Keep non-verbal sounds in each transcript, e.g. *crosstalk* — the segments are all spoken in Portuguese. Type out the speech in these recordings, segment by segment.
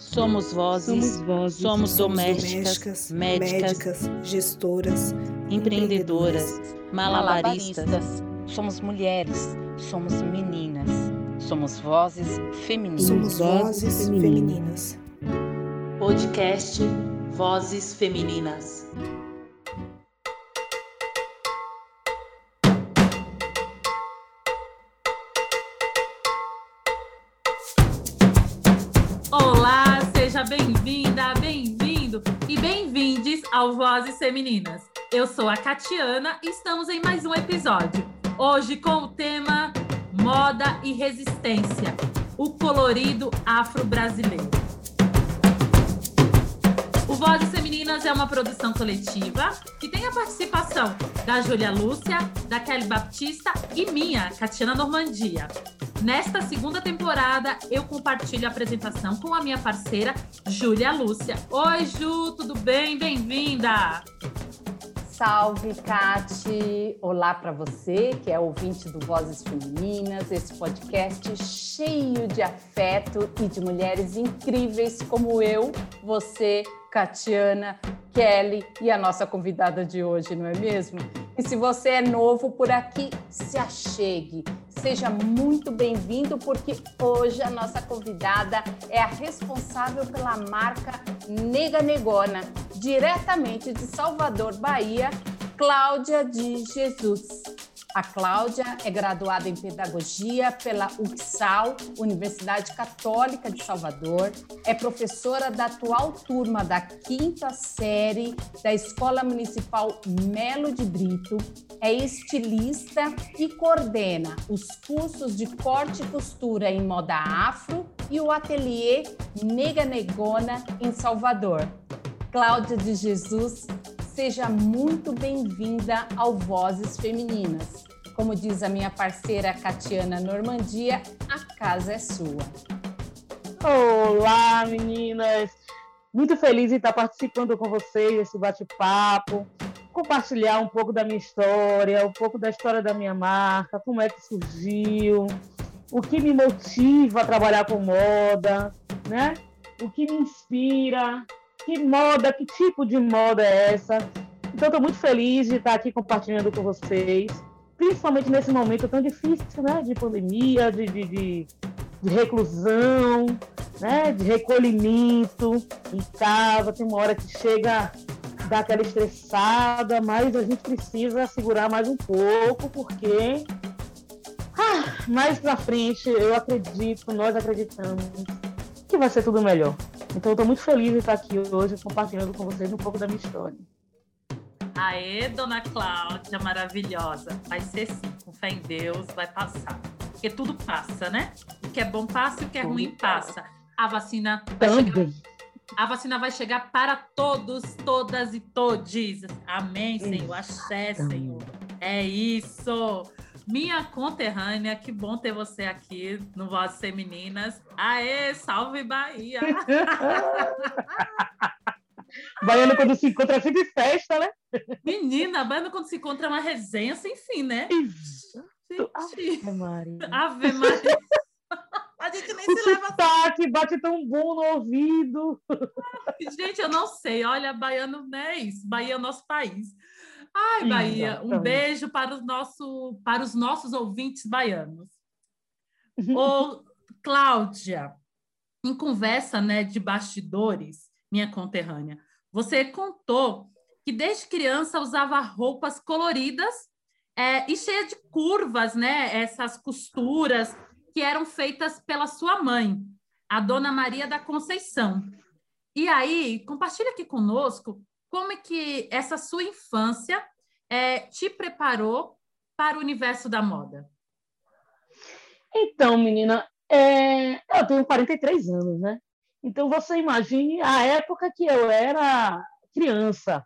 Somos vozes, Somos vozes, somos Somos domésticas, médicas, médicas, gestoras, empreendedoras, malabaristas. Somos mulheres, somos meninas, somos vozes femininas. Somos vozes femininas. Podcast Vozes Femininas. Ao Vozes Femininas. Eu sou a Catiana e estamos em mais um episódio. Hoje com o tema Moda e Resistência, o colorido afro-brasileiro. O Vozes Femininas é uma produção coletiva que tem a participação da Júlia Lúcia, da Kelly Baptista e minha, Catiana Normandia. Nesta segunda temporada, eu compartilho a apresentação com a minha parceira, Júlia Lúcia. Oi, Ju, tudo bem? Bem-vinda! Salve, Cati! Olá para você que é ouvinte do Vozes Femininas, esse podcast cheio de afeto e de mulheres incríveis como eu, você, Catiana, Kelly e a nossa convidada de hoje, não é mesmo? E se você é novo por aqui, se achegue. Seja muito bem-vindo, porque hoje a nossa convidada é a responsável pela marca Nega Negona, diretamente de Salvador, Bahia, Cláudia de Jesus. A Cláudia é graduada em Pedagogia pela UXAL, Universidade Católica de Salvador, é professora da atual turma da quinta série da Escola Municipal Melo de Brito, é estilista e coordena os cursos de corte e costura em moda afro e o ateliê Nega Negona em Salvador. Cláudia de Jesus, seja muito bem-vinda ao Vozes Femininas. Como diz a minha parceira Catiana Normandia, a casa é sua. Olá, meninas! Muito feliz em estar participando com vocês desse bate-papo, compartilhar um pouco da minha história, um pouco da história da minha marca, como é que surgiu, o que me motiva a trabalhar com moda, né? O que me inspira, que moda, que tipo de moda é essa. Então, estou muito feliz de estar aqui compartilhando com vocês, principalmente nesse momento tão difícil, né? De pandemia, de, de, de, de reclusão, né? De recolhimento em casa. Tem uma hora que chega dá aquela estressada, mas a gente precisa segurar mais um pouco, porque ah, mais pra frente eu acredito, nós acreditamos que vai ser tudo melhor. Então eu estou muito feliz de estar aqui hoje compartilhando com vocês um pouco da minha história. Aê, dona Cláudia, maravilhosa. Vai ser sim, com fé em Deus, vai passar. Porque tudo passa, né? O que é bom passa e o que é ruim passa. A vacina Também. A vacina vai chegar para todos, todas e todes. Amém, Senhor. Axé, Senhor. É isso. Minha conterrânea, que bom ter você aqui no Vozes Femininas. Aê, salve Bahia! *laughs* *laughs* Baiano, quando se encontra, é sempre festa, né? Menina, banda quando se encontra é uma resenha sem fim, né? Gente, Ave Maria. Ave Maria. *laughs* A gente nem O se leva sotaque bate tão bom no ouvido. Gente, eu não sei. Olha, baiano não é isso. Bahia é o nosso país. Ai, Bahia, um Exatamente. beijo para, o nosso, para os nossos ouvintes baianos. *laughs* Ô, Cláudia, em conversa né, de bastidores, minha conterrânea, você contou que desde criança usava roupas coloridas é, e cheia de curvas, né? Essas costuras que eram feitas pela sua mãe, a Dona Maria da Conceição. E aí, compartilha aqui conosco como é que essa sua infância é, te preparou para o universo da moda. Então, menina, é, eu tenho 43 anos, né? Então você imagine a época que eu era criança.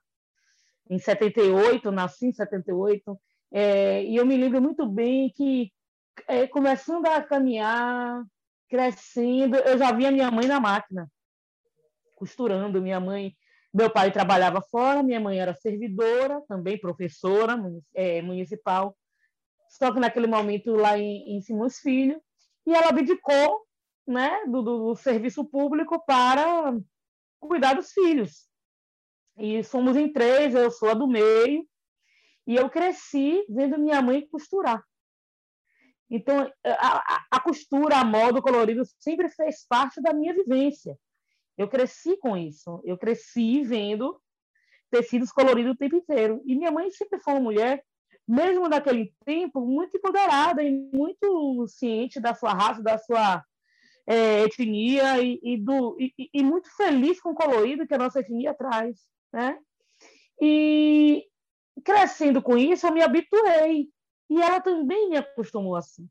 Em 78, nasci em 78, é, e eu me lembro muito bem que, é, começando a caminhar, crescendo, eu já via minha mãe na máquina, costurando. Minha mãe, meu pai trabalhava fora, minha mãe era servidora, também professora é, municipal, só que naquele momento lá em, em Simões Filho, e ela abdicou né, do, do serviço público para cuidar dos filhos. E somos em três, eu sou a do meio, e eu cresci vendo minha mãe costurar. Então, a, a, costura, a moda, o colorido sempre fez parte da minha vivência. Eu cresci com isso. Eu cresci vendo tecidos coloridos o tempo inteiro. E minha mãe sempre foi uma mulher, mesmo naquele tempo, muito empoderada e muito ciente da sua raça, da sua é, etnia e, e do, e, e, muito feliz com o colorido que a nossa etnia traz. Né? E crescendo com isso, eu me habituei. E ela também me acostumou assim.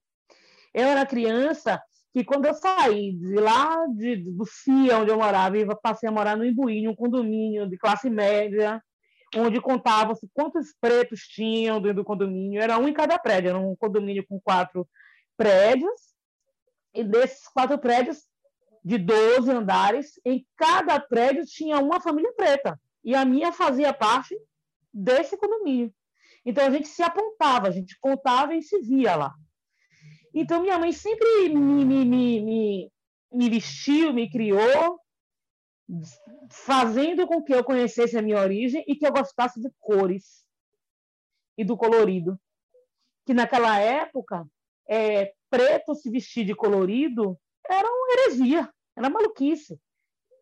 Eu era criança que quando eu saí de lá de, do CIA, onde eu morava, e passei a morar no Imbuí, um condomínio de classe média, onde contava-se quantos pretos tinham dentro do condomínio. Era um em cada prédio, era um condomínio com quatro prédios, e desses quatro prédios, de 12 andares, em cada prédio tinha uma família preta. E a minha fazia parte desse condomínio. Então a gente se apontava, a gente contava e se via lá. Então, minha mãe sempre me, me, me, me, vestiu, me criou, fazendo com que eu conhecesse a minha origem e que eu gostasse de cores e do colorido. Que naquela época, é, preto se vestir de colorido era uma heresia, era maluquice.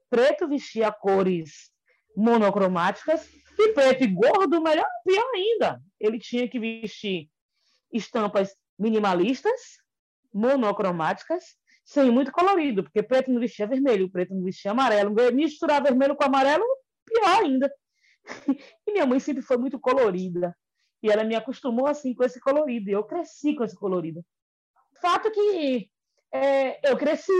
Preto vestia cores monocromáticas e preto e gordo, melhor, pior ainda. Ele tinha que vestir estampas minimalistas, monocromáticas, sem muito colorido, porque preto não vestia vermelho, preto não vestia amarelo. Misturar vermelho com amarelo, pior ainda. *laughs* E minha mãe sempre foi muito colorida. E ela me acostumou assim com esse colorido. E eu cresci com esse colorido. Fato que é, eu cresci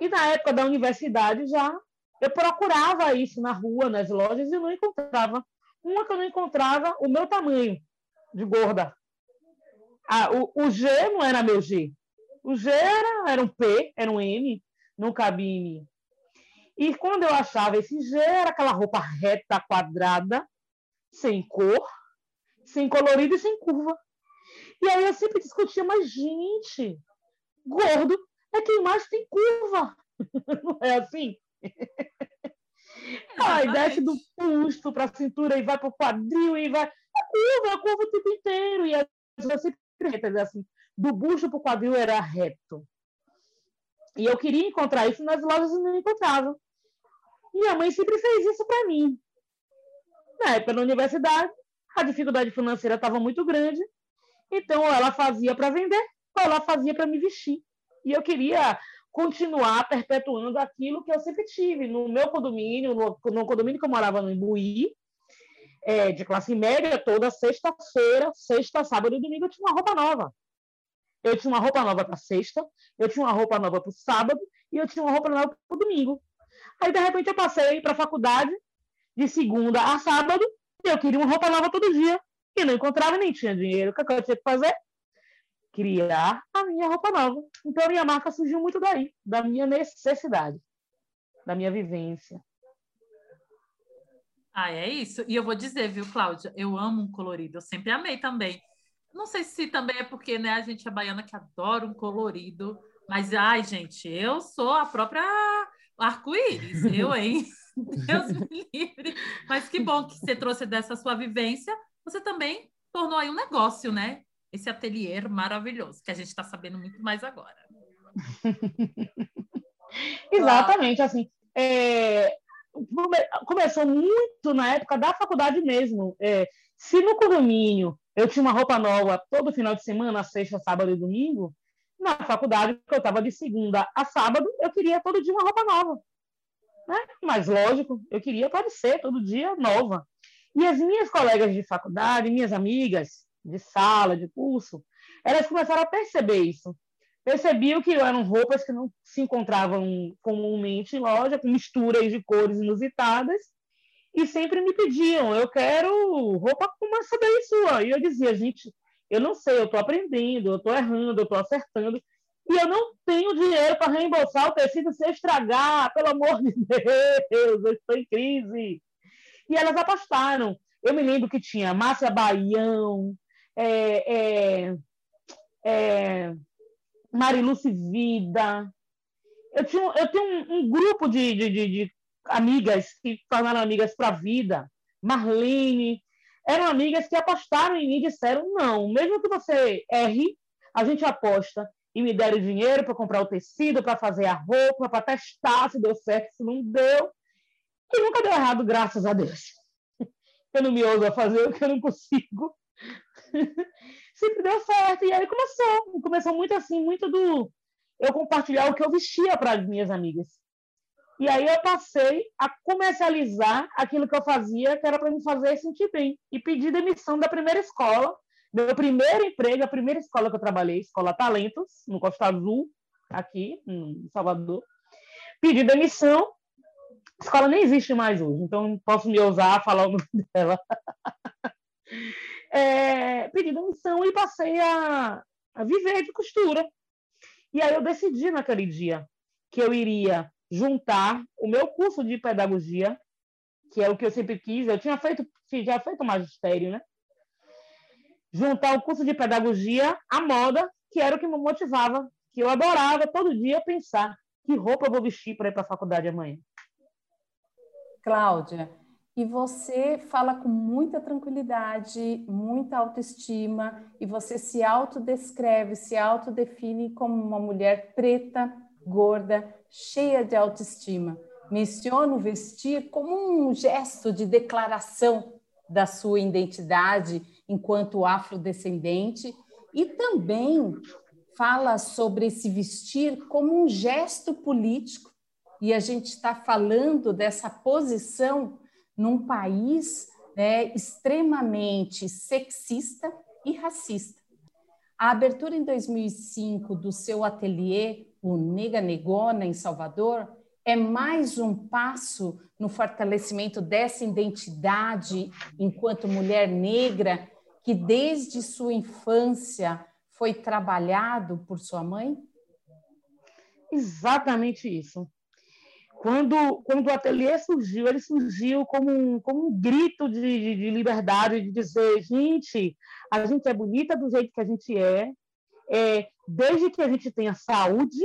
e na época da universidade já eu procurava isso na rua, nas lojas e não encontrava. Uma que eu não encontrava o meu tamanho de gorda. Ah, o, o G não era meu G. O G era, era um P, era um M, não cabia em mim. E quando eu achava esse G, era aquela roupa reta, quadrada, sem cor, sem colorido e sem curva. E aí eu sempre discutia, mas gente, gordo é quem mais tem curva. *laughs* Não é assim? *laughs* Aí desce do busto para a cintura e vai para o quadril e vai. É curva, é curva o tempo inteiro. E eu sempre retas, assim, do busto para o quadril era reto. E eu queria encontrar isso nas lojas e não encontrava. Minha mãe sempre fez isso para mim. Na época da universidade, a dificuldade financeira estava muito grande, então ou ela fazia para vender, ou ela fazia para me vestir. E eu queria continuar perpetuando aquilo que eu sempre tive no meu condomínio, no, no condomínio que eu morava no Imbuí, é, de classe média, toda sexta-feira, sexta, sábado e domingo eu tinha uma roupa nova. Eu tinha uma roupa nova para sexta, eu tinha uma roupa nova para o sábado e eu tinha uma roupa nova para o domingo. Aí, de repente, eu passei para a faculdade de segunda a sábado e eu queria uma roupa nova todo dia. E não encontrava nem tinha dinheiro. O que eu tinha que fazer? Criar a minha roupa nova. Então, a minha marca surgiu muito daí, da minha necessidade, da minha vivência. Ah, é isso. E eu vou dizer, viu, Cláudia? Eu amo um colorido, eu sempre amei também. Não sei se também é porque né, a gente é baiana que adora um colorido, mas, ai, gente, eu sou a própria arco-íris, eu, hein? *laughs* Deus me livre. Mas que bom que você trouxe dessa sua vivência. Você também tornou aí um negócio, né? Esse ateliê maravilhoso, que a gente está sabendo muito mais agora. *laughs* Exatamente, assim. É, começou muito na época da faculdade mesmo. É, se no condomínio eu tinha uma roupa nova todo final de semana, sexta, sábado e domingo, na faculdade, que eu estava de segunda a sábado, eu queria todo dia uma roupa nova. Né? Mas, lógico, eu queria parecer todo dia nova. E as minhas colegas de faculdade, minhas amigas de sala, de curso, elas começaram a perceber isso percebiam que eram roupas que não se encontravam comumente em loja, com misturas de cores inusitadas, e sempre me pediam, eu quero roupa como essa daí sua. E eu dizia, gente, eu não sei, eu estou aprendendo, eu estou errando, eu estou acertando, e eu não tenho dinheiro para reembolsar o tecido se estragar, pelo amor de *laughs* Deus, eu estou em crise. E elas apostaram. Eu me lembro que tinha Márcia Baião, é, é, é, Mariluce Vida, eu, tinha, eu tenho um, um grupo de, de, de, de, amigas que tornaram amigas para a vida. Marlene, eram amigas que apostaram em mim e disseram: não, mesmo que você erre, a gente aposta e me deram dinheiro para comprar o tecido, para fazer a roupa, para testar se deu certo, se não deu. E nunca deu errado, graças a Deus. *laughs* Eu não me ouso a fazer o que eu não consigo. *laughs* Sempre deu certo. E aí começou. Começou muito assim, muito do eu compartilhar o que eu vestia para as minhas amigas. E aí eu passei a comercializar aquilo que eu fazia, que era para me fazer sentir bem. E pedi demissão da primeira escola, meu primeiro emprego, a primeira escola que eu trabalhei, Escola Talentos, no Costa Azul, aqui em Salvador. Pedi demissão. Escola nem existe mais hoje, então não posso me ousar a falar o nome *laughs* dela. É, pedi demissão e passei a, a viver de costura. E aí eu decidi naquele dia que eu iria juntar o meu curso de pedagogia, que é o que eu sempre quis, eu tinha feito, já feito magistério, né? Juntar o curso de pedagogia à moda, que era o que me motivava, que eu adorava todo dia pensar que roupa eu vou vestir para ir para a faculdade amanhã. Cláudia, e você fala com muita tranquilidade, muita autoestima, e você se autodescreve, se autodefine como uma mulher preta, gorda, cheia de autoestima. Menciona o vestir como um gesto de declaração da sua identidade enquanto afrodescendente e também fala sobre se vestir como um gesto político. E a gente está falando dessa posição num país né, extremamente sexista e racista. A abertura em 2005 do seu ateliê, o Nega Negona, em Salvador, é mais um passo no fortalecimento dessa identidade enquanto mulher negra que desde sua infância foi trabalhado por sua mãe? Exatamente isso. Quando, quando o ateliê surgiu, ele surgiu como um, como um grito de, de, de liberdade, de dizer, gente, a gente é bonita do jeito que a gente é, é desde que a gente tenha saúde,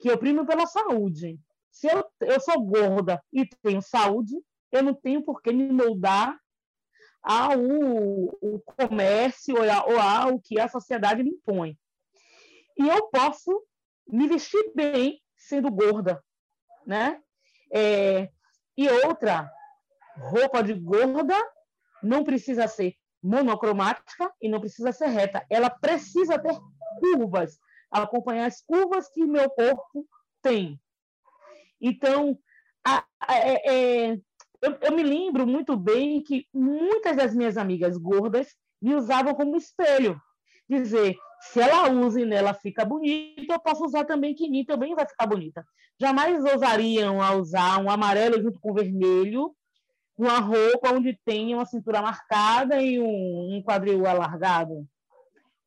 que eu primo pela saúde. Se eu, eu sou gorda e tenho saúde, eu não tenho por que me moldar ao o comércio ou, ou ao que a sociedade me impõe. E eu posso me vestir bem sendo gorda, né? É, e outra, roupa de gorda não precisa ser monocromática e não precisa ser reta. Ela precisa ter curvas, acompanhar as curvas que meu corpo tem. Então, a, a, é, é, eu, eu me lembro muito bem que muitas das minhas amigas gordas me usavam como espelho. Dizer, se ela usa e nela fica bonita, eu posso usar também que em mim também vai ficar bonita. Jamais ousariam a usar um amarelo junto com vermelho, uma roupa onde tenha uma cintura marcada e um, um quadril alargado.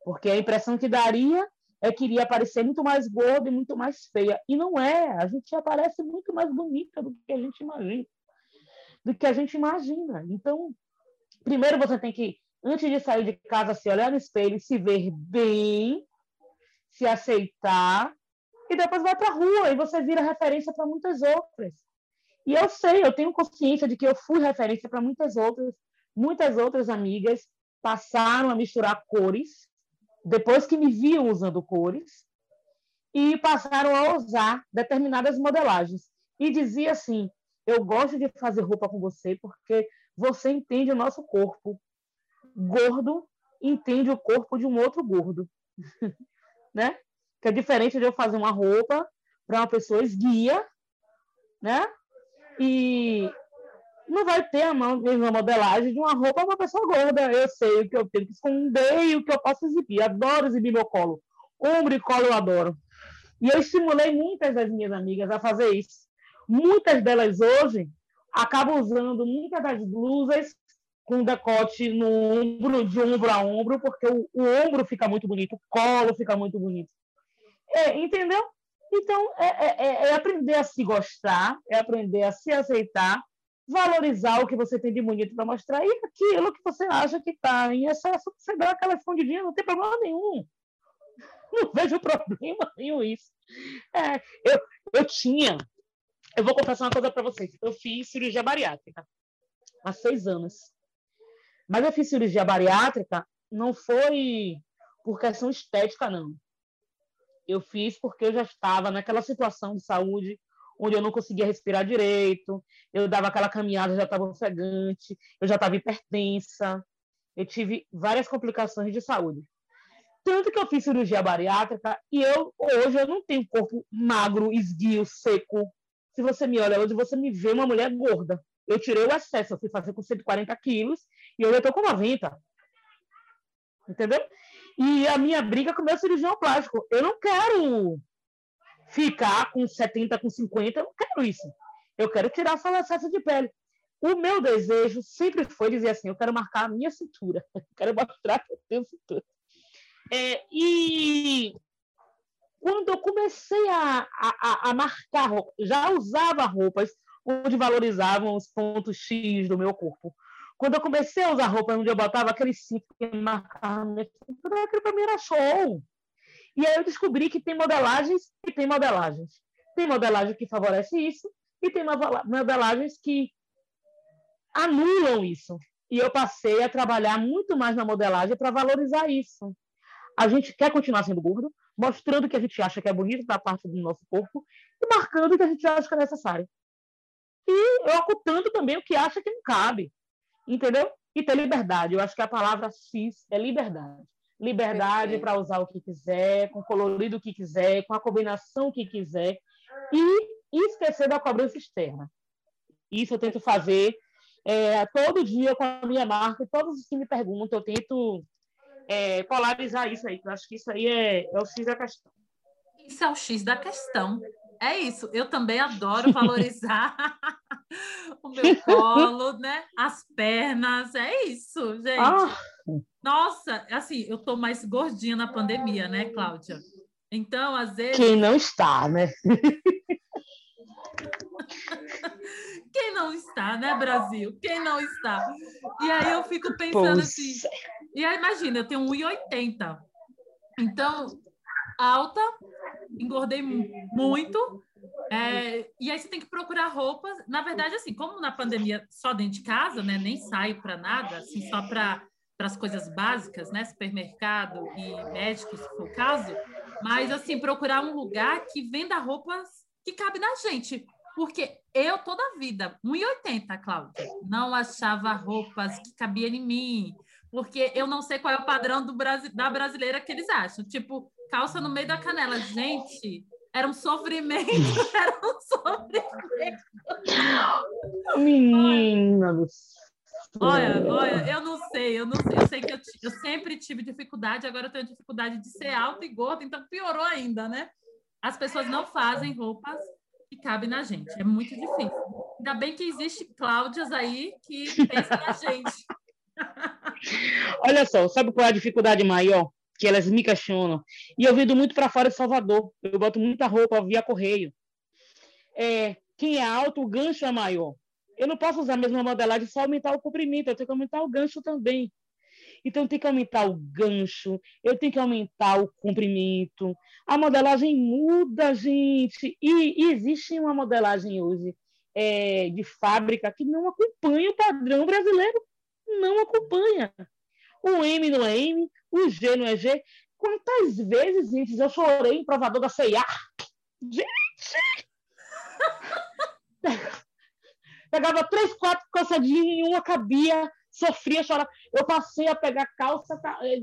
Porque a impressão que daria é que iria parecer muito mais gorda e muito mais feia. E não é. A gente aparece muito mais bonita do que a gente imagina. Do que a gente imagina. Então, primeiro você tem que antes de sair de casa, se olhar no espelho, se ver bem, se aceitar, e depois vai para a rua e você vira referência para muitas outras. E eu sei, eu tenho consciência de que eu fui referência para muitas outras, muitas outras amigas passaram a misturar cores, depois que me viam usando cores, e passaram a usar determinadas modelagens. E dizia assim: eu gosto de fazer roupa com você porque você entende o nosso corpo, gordo entende o corpo de um outro gordo, *laughs* né? Que é diferente de eu fazer uma roupa para uma pessoa esguia, né? E não vai ter a mesma modelagem de uma roupa para uma pessoa gorda. Eu sei o que eu tenho que esconder e o que eu posso exibir. Adoro exibir meu colo. Ombro e colo eu adoro. E eu estimulei muitas das minhas amigas a fazer isso. Muitas delas hoje acabam usando muitas das blusas com decote no ombro, de ombro a ombro, porque o, o ombro fica muito bonito, o colo fica muito bonito. É, entendeu? Então, é, é, é, é, aprender a se gostar, é aprender a se aceitar, valorizar o que você tem de bonito para mostrar e aquilo que você acha que está em excesso, você dá aquela escondidinha, não tem problema nenhum. Não *laughs* vejo problema *laughs* nenhum isso. É, eu, eu tinha. Eu vou confessar uma coisa para vocês. Eu fiz cirurgia bariátrica há seis anos. Mas eu fiz cirurgia bariátrica não foi por questão estética, não. Eu fiz porque eu já estava naquela situação de saúde onde eu não conseguia respirar direito, eu dava aquela caminhada, já estava ofegante, eu já estava hipertensa, eu tive várias complicações de saúde. Tanto que eu fiz cirurgia bariátrica e eu hoje eu não tenho corpo magro, esguio, seco. Se você me olha hoje, você me vê uma mulher gorda. Eu tirei o excesso, eu fui fazer com 140 quilos e hoje eu estou com 90. Entendeu? E a minha briga com o meu cirurgião plástico. Eu não quero ficar com 70, com 50, eu não quero isso. Eu quero tirar essa excesso de pele. O meu desejo sempre foi dizer assim: eu quero marcar a minha cintura, *laughs* eu quero mostrar que eu tenho cintura. É, e quando eu comecei a, a, a marcar, já usava roupas onde valorizavam os pontos X do meu corpo. Quando eu comecei a usar roupas onde eu botava aquele cinto que marcava minha cintura, aquilo para mim era show. E aí eu descobri que tem modelagens e tem modelagens. Tem modelagem que favorece isso e tem modelagens que anulam isso. E eu passei a trabalhar muito mais na modelagem para valorizar isso. A gente quer continuar sendo gordo, mostrando que a gente acha que é bonito da parte do nosso corpo e marcando o que a gente acha que é necessário. E ocultando também o que acha que não cabe. Entendeu? E ter liberdade. Eu acho que a palavra cis é liberdade liberdade para usar o que quiser, com o colorido que quiser, com a combinação que quiser, e esquecer da cobrança externa. Isso eu tento fazer é, todo dia com a minha marca, e todos os que me perguntam, eu tento é, polarizar isso aí, eu acho que isso aí é, é o X da questão. Isso é o X da questão. É isso. Eu também adoro valorizar *laughs* o meu colo, né? As pernas. É isso, gente. Ah. Nossa, assim, eu tô mais gordinha na pandemia, né, Cláudia? Então, às vezes. Quem não está, né? *laughs* Quem não está, né, Brasil? Quem não está? E aí eu fico pensando assim. E aí, imagina, eu tenho 1,80. Então, alta, engordei muito. É, e aí você tem que procurar roupas. Na verdade, assim, como na pandemia só dentro de casa, né? Nem saio para nada, assim, só para para as coisas básicas, né? Supermercado e médico, se for o caso. Mas, assim, procurar um lugar que venda roupas que cabe na gente. Porque eu, toda a vida, 1,80, Cláudia, não achava roupas que cabiam em mim. Porque eu não sei qual é o padrão do da brasileira que eles acham. Tipo, calça no meio da canela. Gente, era um sofrimento, *laughs* era um sofrimento. Menina do Olha, olha, eu não sei, eu não sei. Eu sei que eu, eu, sempre tive dificuldade, agora eu tenho dificuldade de ser alta e gorda, então piorou ainda, né? As pessoas não fazem roupas que cabem na gente. É muito difícil. Ainda bem que existe Cláudias aí que pensa na gente. *laughs* Olha só, sabe qual é a dificuldade maior? Que elas me questionam. E eu vendo muito para fora de Salvador. Eu boto muita roupa via correio. É, quem é alto, o gancho é maior eu não posso usar a mesma modelagem só aumentar o comprimento, eu tenho que aumentar o gancho também. Então, tem que aumentar o gancho, eu tenho que aumentar o comprimento. A modelagem muda, gente. E, e existe uma modelagem hoje é, de fábrica que não acompanha o padrão brasileiro. Não acompanha. O M não é M, o G não é G. Quantas vezes, gente, eu chorei em provador da C&A? Gente! *laughs* Pegava três, quatro calçadinhas e uma cabia, sofria, chorava. Eu passei a pegar calça eh,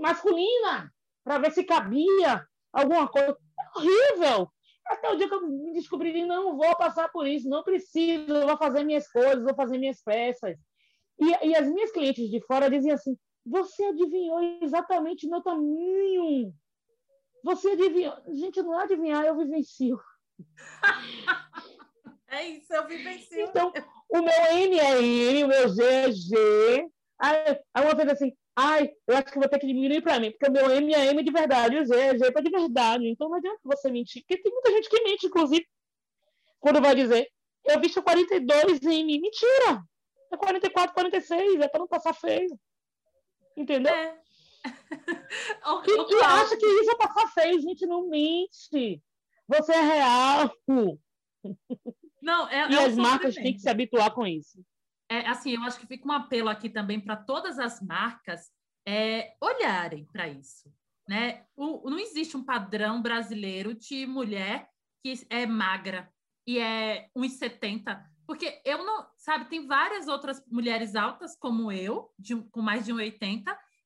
masculina para ver se cabia alguma coisa. horrível! Até o dia que eu me descobri, não vou passar por isso, não preciso, eu vou fazer minhas coisas, vou fazer minhas peças. E, e as minhas clientes de fora diziam assim: você adivinhou exatamente o meu tamanho. Você adivinhou. Gente, não é adivinhar, eu vivencio. *laughs* É isso, eu vivencio. Então, o meu N é N, o meu G é G. Aí, uma vez assim, ai, eu acho que vou ter que diminuir para mim, porque o meu M é M de verdade, o G é G para de verdade. Então não adianta você mentir, porque tem muita gente que mente, inclusive, quando vai dizer, eu visto 42 em mim. Mentira! É 44, 46, é para não passar feio. Entendeu? É. *laughs* Ô, Que, acha que isso é passar feio, gente, não mente. Você é real. Não, é, E é as marcas têm que se habituar com isso. É, assim, eu acho que fica um apelo aqui também para todas as marcas é, olharem para isso. Né? O- não existe um padrão brasileiro de mulher que é magra e é 1,70. Porque eu não, sabe, tem várias outras mulheres altas como eu, de com mais de 1,80,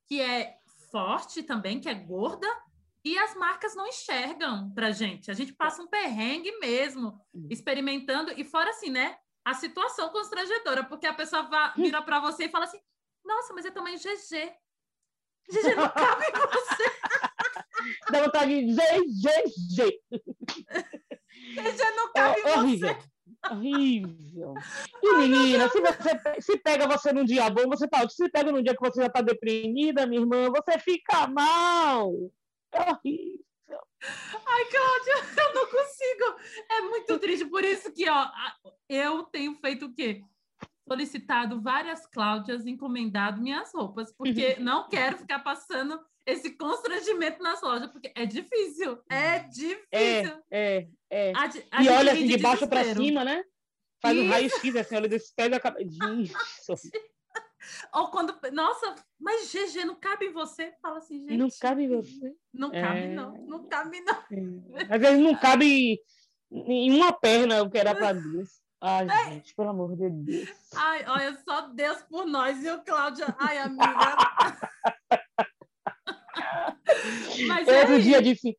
que é forte também, que é gorda, e as marcas não enxergam pra gente. A gente passa um perrengue mesmo, experimentando, e fora assim, né? A situação constrangedora, porque a pessoa va- vira para você e fala assim: Nossa, mas é tamanho GG. GG não *laughs* cabe em você. Dá vontade de GGG. GG *laughs* não cabe É em horrível. você. Horrível. E menina, se você se pega você num dia bom, você tá. Se pega num dia que você já tá deprimida, minha irmã, você fica mal. É horrível. Ai, Cláudia, *laughs* eu não consigo. É muito triste. Por isso que, ó, eu tenho feito o quê? Solicitado várias Cláudias, encomendado minhas roupas, porque não quero ficar passando esse constrangimento nas lojas, porque é difícil. É difícil. É, é, é. A de- a E olha assim, de baixo para cima, né? Faz um raio-x, assim, olha desse pé da cabeça. *laughs* Isso. Ou quando, nossa, mas GG não cabe em você? Fala assim, gente. Não cabe em você. Não cabe, É. não. Não cabe, não. Às vezes não cabe em uma perna o que era para duas. Ai, gente, pelo amor de Deus. Ai, olha, só Deus por nós, viu, Cláudia? Ai, amiga. *laughs* *laughs* Mas Eu é outro dia disse,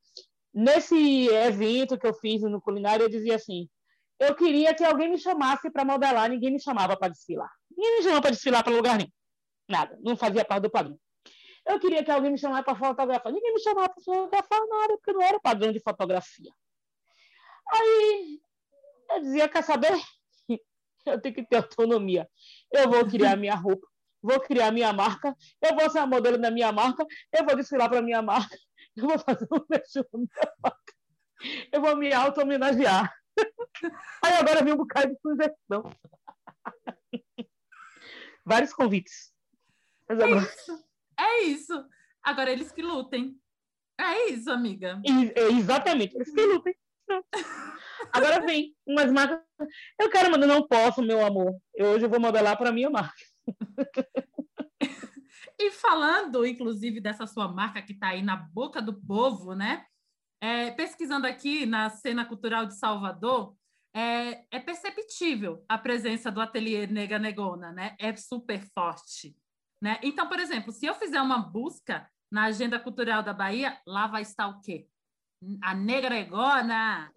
nesse evento que eu fiz no culinário, eu dizia assim, eu queria que alguém me chamasse para modelar, ninguém me chamava para desfilar. Ninguém me chamava para desfilar para lugar nenhum. Nada, não fazia parte do padrão. Eu queria que alguém me chamasse para fotografar. Ninguém me chamava para fotografar nada, porque não era padrão de fotografia. Aí eu dizia, quer saber? *laughs* Eu tenho que ter autonomia. Eu vou *laughs* criar minha roupa, vou criar minha marca, eu vou ser a modelo da minha marca, eu vou desfilar para minha marca, *laughs* eu vou fazer um beijo na minha marca. Eu vou me auto-homenagear. *laughs* Aí agora vem um bocado de sugestão. *laughs* Vários convites. Mas É agora, isso. É isso. Agora eles que lutem. É isso, amiga. E- é exatamente, eles que lutem. Agora vem umas marcas. Eu quero, mas eu não posso, meu amor. Eu hoje eu vou modelar para minha marca. *laughs* E falando, inclusive, dessa sua marca que está aí na boca do povo, né? É, pesquisando aqui na cena cultural de Salvador, é, é perceptível a presença do ateliê Nega Negona, né? É super forte. Né? Então, por exemplo, se eu fizer uma busca na agenda cultural da Bahia, lá vai estar o quê? A Nega Negona!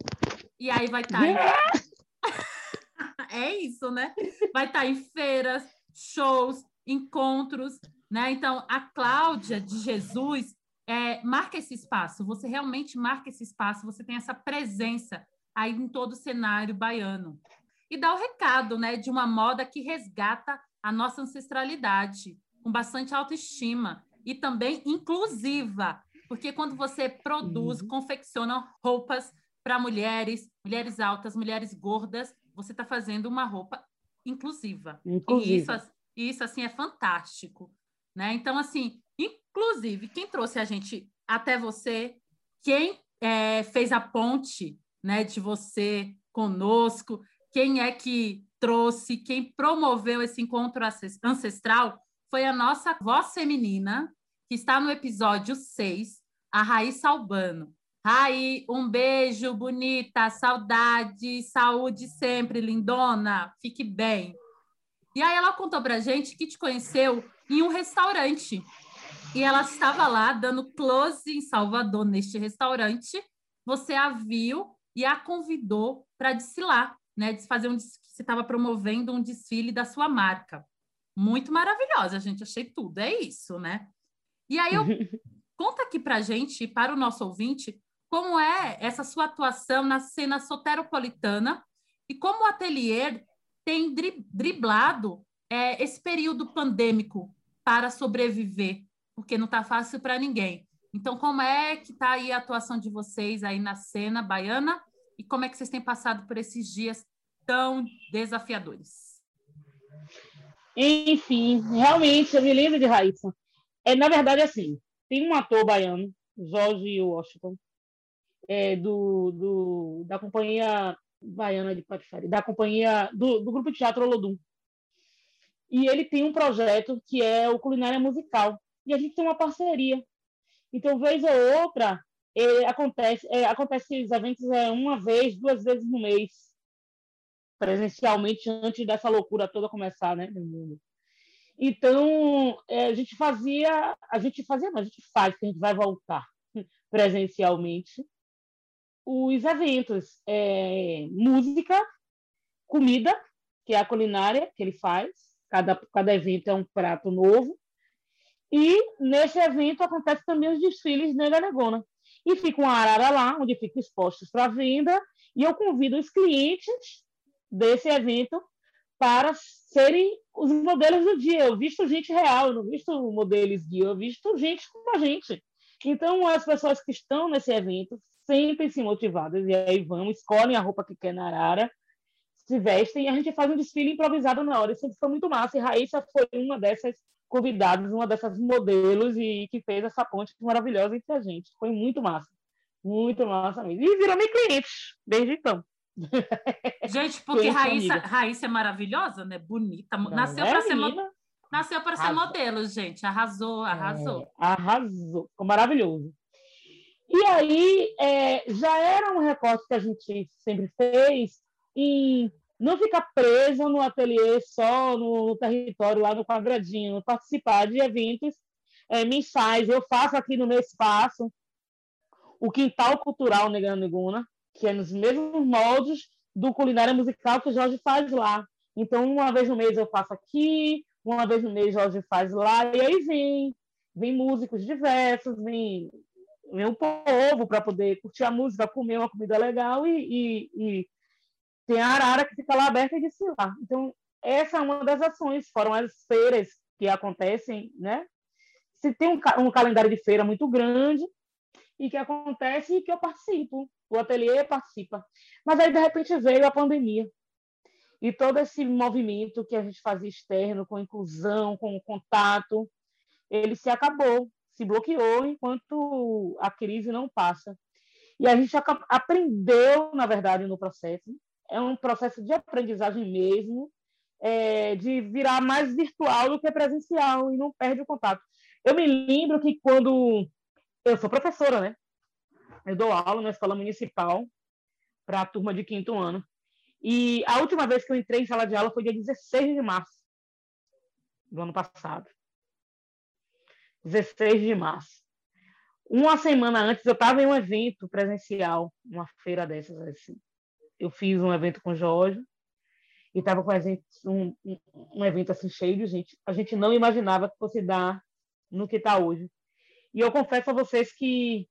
E aí vai estar. *laughs* é isso, né? Vai estar em feiras, shows, encontros, né? Então, a Cláudia de Jesus é, marca esse espaço, você realmente marca esse espaço, você tem essa presença aí em todo o cenário baiano. E dá o recado, né, de uma moda que resgata a nossa ancestralidade, com bastante autoestima e também inclusiva, porque quando você produz, confecciona roupas para mulheres, mulheres altas, mulheres gordas, você está fazendo uma roupa inclusiva. E Inclusive. isso, e isso, assim, é fantástico. Né? Então, assim, inclusive, quem trouxe a gente até você, quem é, fez a ponte né, de você conosco, quem é que trouxe, quem promoveu esse encontro ancestral foi a nossa voz feminina, que está no episódio 6, a Raíssa Albano. Raí, um beijo, bonita, saudade, saúde sempre, lindona, fique bem. E aí ela contou pra gente que te conheceu em um restaurante. E ela estava lá dando close em Salvador, neste restaurante. Você a viu e a convidou para desfilar, né? De fazer um você estava promovendo um desfile da sua marca. Muito maravilhosa, gente. Achei tudo. É isso, né? E aí eu *laughs* conta aqui pra gente, para o nosso ouvinte, como é essa sua atuação na cena soteropolitana e como o ateliê tem dri- driblado é, esse período pandêmico para sobreviver, porque não está fácil para ninguém. Então, como é que está aí a atuação de vocês aí na cena baiana e como é que vocês têm passado por esses dias tão desafiadores? Enfim, realmente, eu me lembro de Raíssa. É, na verdade, assim, tem um ator baiano, Jorge Washington, é, do, do, da companhia baiana de Patifari, da companhia do, do grupo de teatro Olodum. E ele tem um projeto que é o Culinária Musical. E a gente tem uma parceria. Então, vez ou outra, é, acontece, é, acontece esses eventos é, uma vez, duas vezes no mês, presencialmente, antes dessa loucura toda começar né. Então, é, a gente fazia, a gente fazia, não, a gente faz, a gente vai voltar presencialmente, os eventos, é, música, comida, que é a culinária que ele faz, cada, cada evento é um prato novo, e nesse evento acontece também os desfiles Nega Negona. E fica uma arara lá, onde ficam expostos para venda, e eu convido os clientes desse evento para serem os modelos do dia. Eu visto gente real, eu não visto modelos guia, eu visto gente como a gente. Então, as pessoas que estão nesse evento sentem-se motivadas, e aí vão, escolhem a roupa que quer na Arara, se vestem, e a gente faz um desfile improvisado na hora. Isso foi muito massa, e Raíssa foi uma dessas convidadas, uma dessas modelos, e que fez essa ponte maravilhosa entre a gente. Foi muito massa. Muito massa mesmo. E virou meu cliente desde então. *laughs* Gente, porque Raíssa, Raíssa é maravilhosa, né? Bonita. Não, nasceu é para ser Nasceu para ser modelo, gente. Arrasou, arrasou. É, arrasou. Ficou maravilhoso. E aí, é, já era um recorte que a gente sempre fez em não ficar preso no ateliê só no, território, lá no quadradinho, participar de eventos é, mensais. Eu faço aqui no meu espaço o Quintal Cultural Negana Neguna, que é nos mesmos moldes do culinária musical que o Jorge faz lá. Então, uma vez no mês eu faço aqui, uma vez no mês Jorge faz lá, e aí vem, vem músicos diversos, vem, o povo para poder curtir a música, comer uma comida legal e, e, e tem a arara que fica lá aberta e desfilar. Então, essa é uma das ações, foram as feiras que acontecem, né? Se tem um, um calendário de feira muito grande, e que acontece e que eu participo, o ateliê participa. Mas aí, de repente, veio a pandemia. E todo esse movimento que a gente fazia externo, com inclusão, com contato, ele se acabou, se bloqueou enquanto a crise não passa. E a gente aprendeu, na verdade, no processo. É um processo de aprendizagem mesmo, é, de virar mais virtual do que presencial e não perde o contato. Eu me lembro que quando eu sou professora, né? Eu dou aula na escola municipal para a turma de quinto ano. E a última vez que eu entrei em sala de aula foi dia 16 de março do ano passado. 16 de março. Uma semana antes, eu estava em um evento presencial, uma feira dessas. Assim. Eu fiz um evento com o Jorge e estava com um, um, um evento assim cheio de gente. A gente não imaginava que fosse dar no que está hoje. E eu confesso a vocês que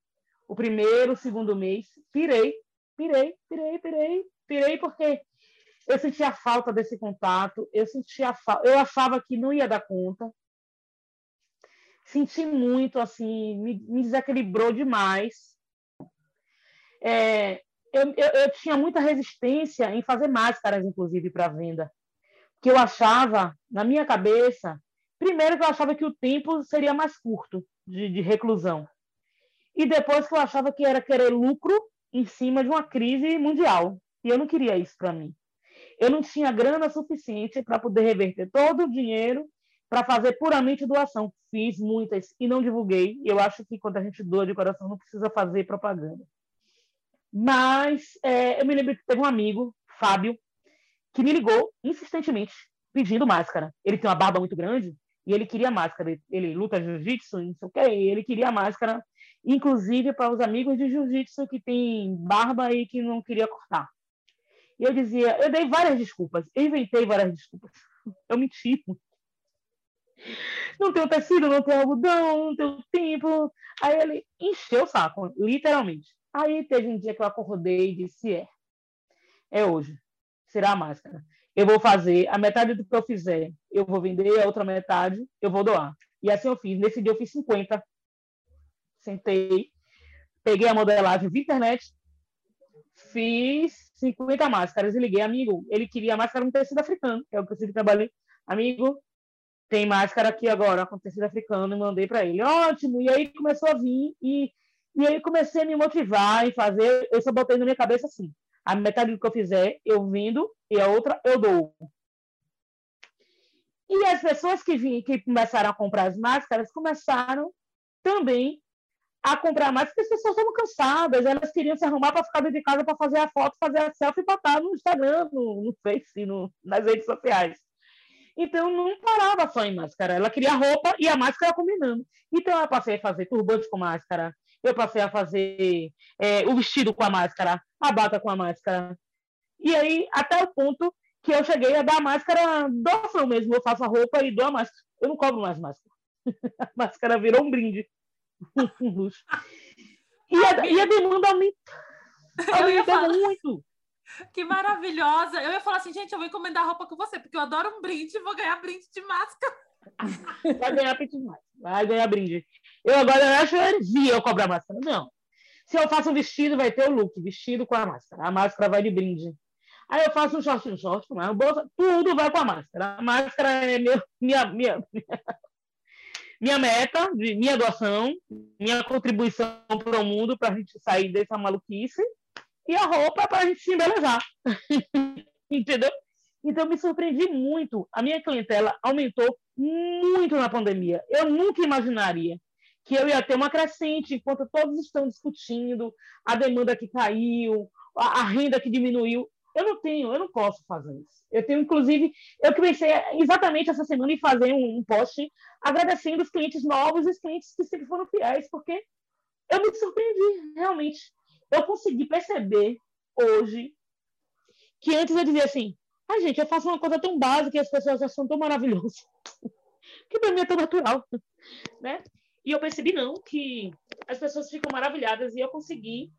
o primeiro, segundo mês, pirei, pirei, pirei, pirei, pirei, porque eu sentia falta desse contato, eu sentia falta, eu achava que não ia dar conta. Senti muito, assim, me, me desequilibrou demais. É, eu, eu, eu, tinha muita resistência em fazer máscaras, inclusive, para venda. Porque eu achava, na minha cabeça, primeiro que eu achava que o tempo seria mais curto de, de reclusão. E depois que eu achava que era querer lucro em cima de uma crise mundial. E eu não queria isso para mim. Eu não tinha grana suficiente para poder reverter todo o dinheiro para fazer puramente doação. Fiz muitas e não divulguei. Eu acho que quando a gente doa de coração não precisa fazer propaganda. Mas é, eu me lembro que teve um amigo, Fábio, que me ligou insistentemente pedindo máscara. Ele tem uma barba muito grande e ele queria máscara. Ele luta jiu-jitsu, não sei o quê, ele queria máscara, inclusive para os amigos de jiu-jitsu que tem barba e que não queria cortar. E eu dizia, eu dei várias desculpas, eu inventei várias desculpas. *laughs* Eu menti. Não tenho tecido, não tenho algodão, não tenho tempo. Aí ele encheu o saco, literalmente. Aí teve um dia que eu acordei e disse: é, é hoje, será a máscara eu vou fazer a metade do que eu fizer, eu vou vender, a outra metade eu vou doar. E assim eu fiz. Nesse dia eu fiz 50. Sentei, peguei a modelagem via internet, fiz 50 máscaras e liguei, amigo. Ele queria máscara no tecido africano, que é o que eu sempre trabalhei. Amigo, tem máscara aqui agora, com tecido africano, e mandei para ele. Ótimo! E aí começou a vir, e, e aí comecei a me motivar em fazer. Eu só botei na minha cabeça assim: a metade do que eu fizer, eu vindo, e a outra eu dou. E as pessoas que, vim, que começaram a comprar as máscaras começaram também a comprar mais, porque as pessoas estavam cansadas, elas queriam se arrumar para ficar dentro de casa para fazer a foto, fazer a selfie e botar no Instagram, no, no Face, no, nas redes sociais. Então, não parava só em máscara. Ela queria roupa e a máscara combinando. Então, eu passei a fazer turbante com máscara, eu passei a fazer é, o vestido com a máscara, a bata com a máscara. E aí, até o ponto que eu cheguei a dar a máscara doação mesmo. Eu faço a roupa e dou a máscara. Eu não cobro mais máscara. *laughs* a máscara virou um brinde. *laughs* um luxo. E a, e a demanda aumenta, *laughs* aumenta muito. Que maravilhosa! Eu ia falar assim, gente, eu vou encomendar roupa com você, porque eu adoro um brinde, vou ganhar brinde de máscara. *laughs* Vai ganhar brinde mais, vai ganhar brinde. Eu agora eu acho heresia eu cobrar máscara. Não. Se eu faço um vestido, vai ter o look, vestido com a máscara. A máscara vai de brinde. Aí eu faço um short, um short, uma bolsa, tudo vai com a máscara. A máscara é meu, minha, minha, *laughs* minha meta, minha doação, minha contribuição para o mundo para a gente sair dessa maluquice e a roupa para a gente se embelezar. *laughs* Entendeu? Então, me surpreendi muito. A minha clientela aumentou muito na pandemia. Eu nunca imaginaria que eu ia ter uma crescente enquanto todos estão discutindo a demanda que caiu, a, a renda que diminuiu. Eu não tenho, eu não posso fazer isso. Eu tenho, inclusive, eu comecei exatamente essa semana em fazer um, um post agradecendo os clientes novos os clientes que sempre foram fiéis, porque eu me surpreendi, realmente eu consegui perceber hoje que antes eu dizia assim, ah, gente, eu faço uma coisa tão básica e as pessoas acham tão maravilhoso, *laughs* que para mim é tão natural, *laughs* né? E eu percebi não, que as pessoas ficam maravilhadas e eu consegui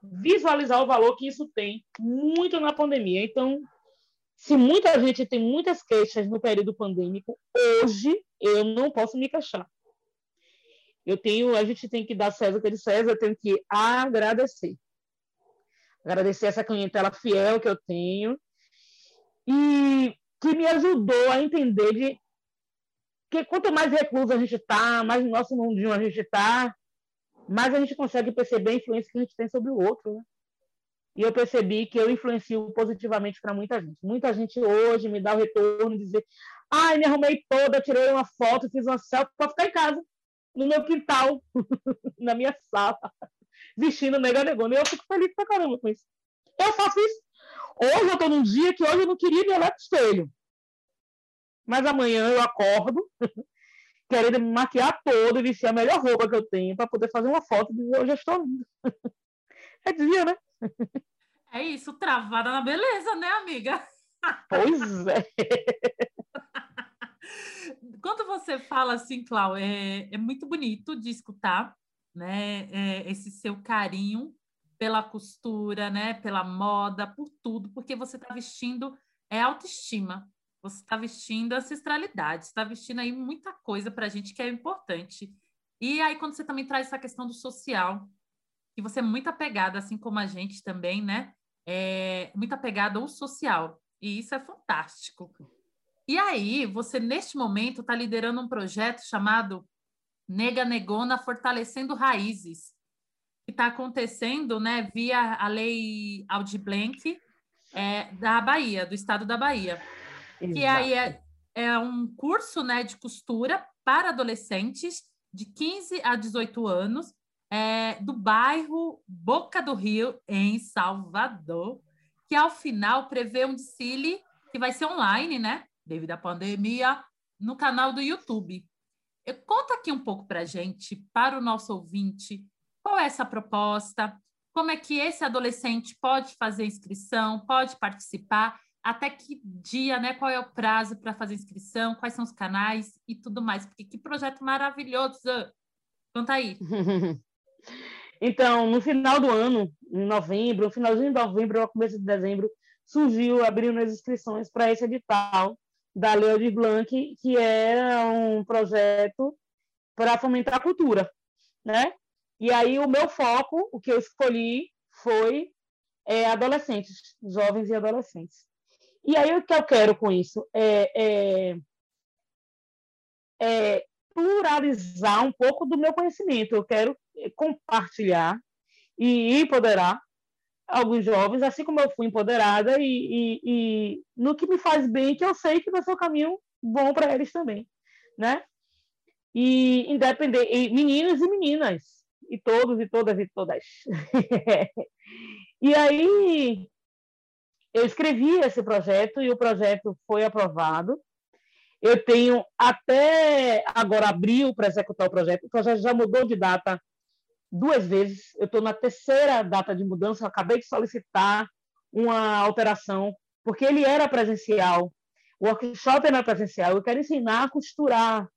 visualizar o valor que isso tem muito na pandemia. Então, se muita gente tem muitas queixas no período pandêmico, hoje eu não posso me queixar. Eu tenho, a gente tem que dar César que é de César, eu tenho que agradecer. Agradecer essa clientela fiel que eu tenho e que me ajudou a entender de que quanto mais recluso a gente está, mais no nosso mundinho a gente está, mais a gente consegue perceber a influência que a gente tem sobre o outro, né? E eu percebi que eu influencio positivamente para muita gente. Muita gente hoje me dá o retorno, dizer: ai, me arrumei toda, tirei uma foto, fiz uma selfie para ficar em casa no meu quintal, *laughs* na minha sala, vestindo mega negona. E eu fico feliz pra caramba com isso. Eu faço isso. Hoje eu tô num dia que hoje eu não queria me olhar no espelho. Mas amanhã eu acordo *laughs* querendo me maquiar todo e vestir a melhor roupa que eu tenho para poder fazer uma foto e dizer hoje eu estou linda. *laughs* É dia, né? É isso, travada na beleza, né, amiga? Pois é. Quando você fala assim, Clau, é, é muito bonito de escutar, né? É, esse seu carinho pela costura, né? Pela moda, por tudo, porque você está vestindo é autoestima. Você está vestindo ancestralidade, está vestindo aí muita coisa para a gente que é importante. E aí, quando você também traz essa questão do social, que você é muito apegada, assim como a gente também, né? É muito apegada ao social. E isso é fantástico. E aí, você neste momento está liderando um projeto chamado Nega Negona Fortalecendo Raízes, que está acontecendo né, via a lei Audi Blank é, da Bahia, do estado da Bahia. Exato. Que aí é, é um curso né, de costura para adolescentes de 15 a 18 anos, é, do bairro Boca do Rio, em Salvador, que ao final prevê um desfile que vai ser online, né? Devido à pandemia, no canal do YouTube. Conta aqui um pouco para a gente, para o nosso ouvinte, qual é essa proposta, como é que esse adolescente pode fazer inscrição, pode participar, até que dia, né? Qual é o prazo para fazer inscrição, quais são os canais e tudo mais, porque que projeto maravilhoso! Conta aí. *laughs* Então, no final do ano, em novembro, no finalzinho de novembro, ou começo de dezembro, surgiu, abrindo as inscrições para esse edital da Lei de Blanc, que era um projeto para fomentar a cultura, né? E aí o meu foco, o que eu escolhi, foi é, adolescentes, jovens e adolescentes. E aí o que eu quero com isso é, é é, pluralizar um pouco do meu conhecimento. Eu quero é, compartilhar e empoderar alguns jovens, assim como eu fui empoderada, e, e, e no que me faz bem, que eu sei que vai ser o caminho bom para eles também, né? E independente, e meninos e meninas, e todos e todas e todas. *laughs* e aí eu escrevi esse projeto e o projeto foi aprovado. Eu tenho até agora abril para executar o projeto. O projeto já mudou de data duas vezes. Eu estou na terceira data de mudança. Eu acabei de solicitar uma alteração, porque ele era presencial. O workshop era presencial. Eu quero ensinar a costurar.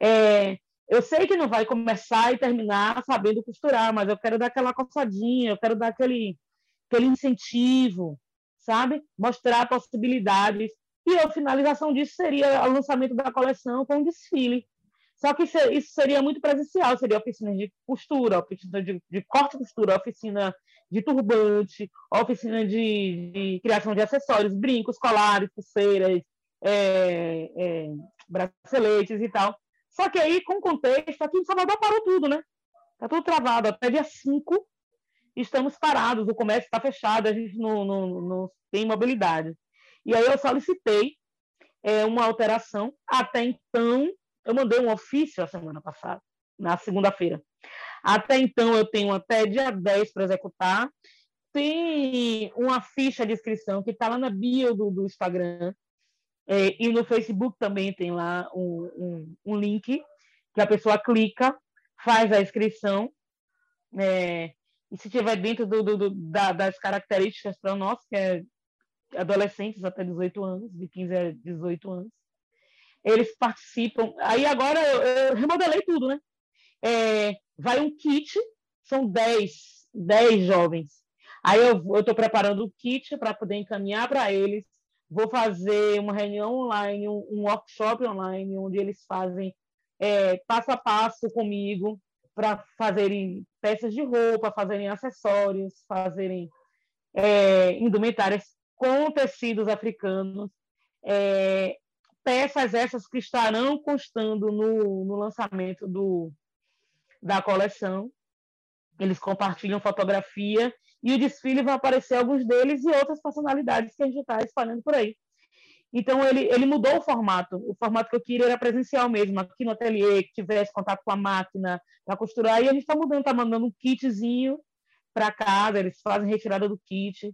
É, eu sei que não vai começar e terminar sabendo costurar, mas eu quero dar aquela coçadinha, eu quero dar aquele, aquele incentivo, sabe? Mostrar possibilidades. E a finalização disso seria o lançamento da coleção com desfile. Só que isso seria muito presencial, seria oficina de costura, oficina de, de corte e costura, oficina de turbante, oficina de, de, criação de acessórios, brincos, colares, pulseiras, é, é, braceletes e tal. Só que aí, com contexto, aqui em Salvador parou tudo, né? Está tudo travado. Até dia 5 estamos parados, o comércio está fechado, a gente não, não, não, tem mobilidade. E aí eu solicitei é, uma alteração. Até então, eu mandei um ofício a semana passada, na segunda-feira. Até então, eu tenho até dia 10 para executar. Tem uma ficha de inscrição que está lá na bio do, do Instagram. É, e no Facebook também tem lá um, um, um, link que a pessoa clica, faz a inscrição. É, e se tiver dentro do, do, da, das características para nós, que é adolescentes até 18 anos, de 15 a 18 anos, eles participam. Aí agora eu, eu remodelei tudo, né? É, vai um kit, são 10, 10 jovens. Aí eu estou preparando o kit para poder encaminhar para eles. Vou fazer uma reunião online, um, um workshop online, onde eles fazem é, passo a passo comigo para fazerem peças de roupa, fazerem acessórios, fazerem é, indumentárias com tecidos africanos. É, peças essas que estarão constando no, no lançamento do, da coleção. Eles compartilham fotografia e o desfile vai aparecer alguns deles e outras personalidades que a gente está espalhando por aí. Então, ele, ele mudou o formato. O formato que eu queria era presencial mesmo, aqui no ateliê, que tivesse contato com a máquina para costurar. E a gente está mudando, está mandando um kitzinho para casa, eles fazem retirada do kit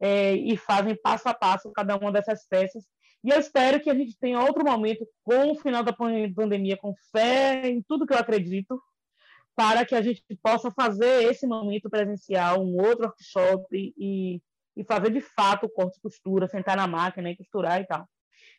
é, e fazem passo a passo cada uma dessas peças e eu espero que a gente tenha outro momento com o final da pandemia, com fé em tudo que eu acredito, para que a gente possa fazer esse momento presencial, um outro workshop e, e fazer de fato o corte e costura, sentar na máquina e costurar e tal.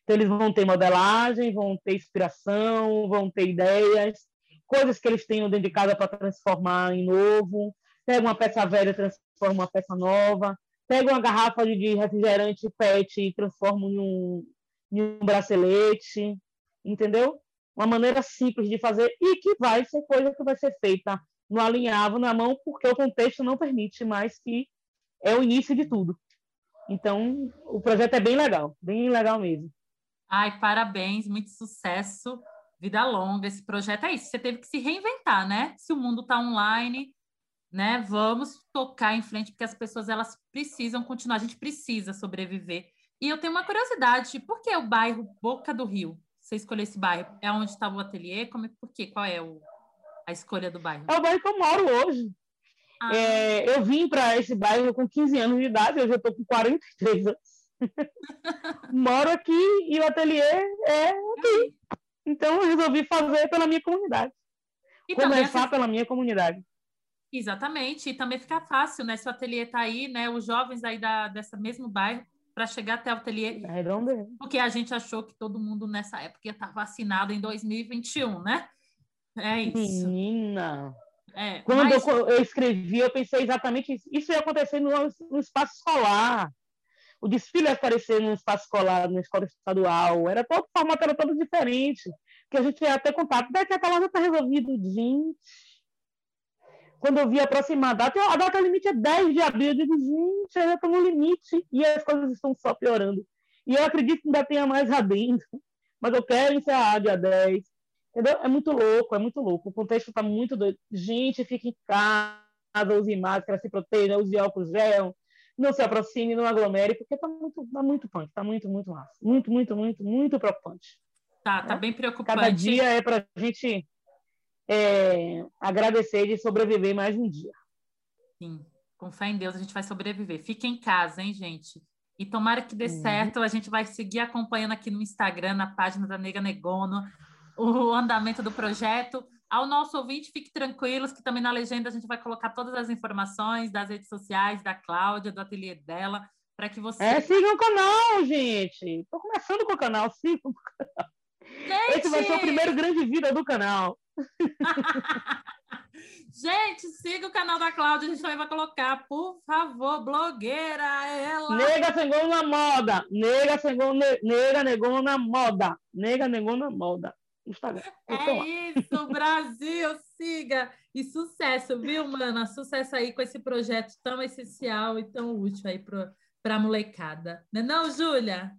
Então, eles vão ter modelagem, vão ter inspiração, vão ter ideias, coisas que eles tenham dentro de casa para transformar em novo. Pega uma peça velha e transforma uma peça nova pego uma garrafa de refrigerante PET e transformo em um, em um bracelete, entendeu? Uma maneira simples de fazer e que vai ser coisa que vai ser feita no alinhavo, na mão, porque o contexto não permite, mas que é o início de tudo. Então, o projeto é bem legal, bem legal mesmo. Ai, parabéns, muito sucesso, vida longa. Esse projeto é isso. Você teve que se reinventar, né? Se o mundo está online, né? Vamos tocar em frente porque as pessoas elas precisam continuar, a gente precisa sobreviver. E eu tenho uma curiosidade, por que o bairro Boca do Rio? Você escolheu esse bairro? É onde estava o ateliê? Como, por quê? Qual é o, a escolha do bairro? É o bairro que eu moro hoje. Ah. É, eu vim para esse bairro com 15 anos de idade, hoje eu estou com 43 anos. *laughs* moro aqui e o ateliê é aqui. Então eu resolvi fazer pela minha comunidade. E Começar pela minha comunidade. Exatamente, e também fica fácil, né? Se o ateliê está aí, né? Os jovens aí da, dessa mesmo bairro, para chegar até o ateliê. Porque a gente achou que todo mundo nessa época ia estar tá vacinado em 2021, né? É isso. Menina! É, Quando mas... eu, eu, escrevi, eu pensei exatamente isso. Isso ia acontecer no, no espaço escolar. O desfile ia aparecer no espaço escolar, na escola estadual. Era todo, o formato era todo diferente. Que a gente ia ter contato. Daqui a já está resolvido. Gente, quando eu vi aproximar a data, a data limite é 10 de abril, eu digo, gente, já estou no limite e as coisas estão só piorando. E eu acredito que ainda tenha mais adentro, mas eu quero encerrar dia 10, Entendeu? É muito louco, é muito louco. O contexto está muito doido. Gente, fica em casa, use máscara, se proteja, use álcool gel, não se aproxime, não aglomere, porque está muito, tá muito punk, está muito, muito massa. Muito, muito, muito, muito preocupante. Tá, tá bem preocupante. Cada dia é para a gente é, agradecer de sobreviver mais um dia. Sim, com fé em Deus a gente vai sobreviver. Fique em casa, hein, gente? E tomara que dê uhum. certo. A gente vai seguir acompanhando aqui no Instagram, na página da Nega Negono, o andamento do projeto. Ao nosso ouvinte, fique tranquilos que também na legenda a gente vai colocar todas as informações das redes sociais da Cláudia, do ateliê dela, para que você. É, sigam o canal, gente. Estou começando com o canal, sigam o canal. Gente! Esse vai ser o primeiro grande vida do canal. Gente, siga o canal da Cláudia, a gente vai colocar, por favor, blogueira, ela. Nega negou na moda. Nega negou, nega negou na moda. Nega negou na moda. Instagram. É isso, Brasil, siga. E sucesso, viu, mana? Sucesso aí com esse projeto tão essencial e tão útil aí para a molecada. Não é não, Júlia?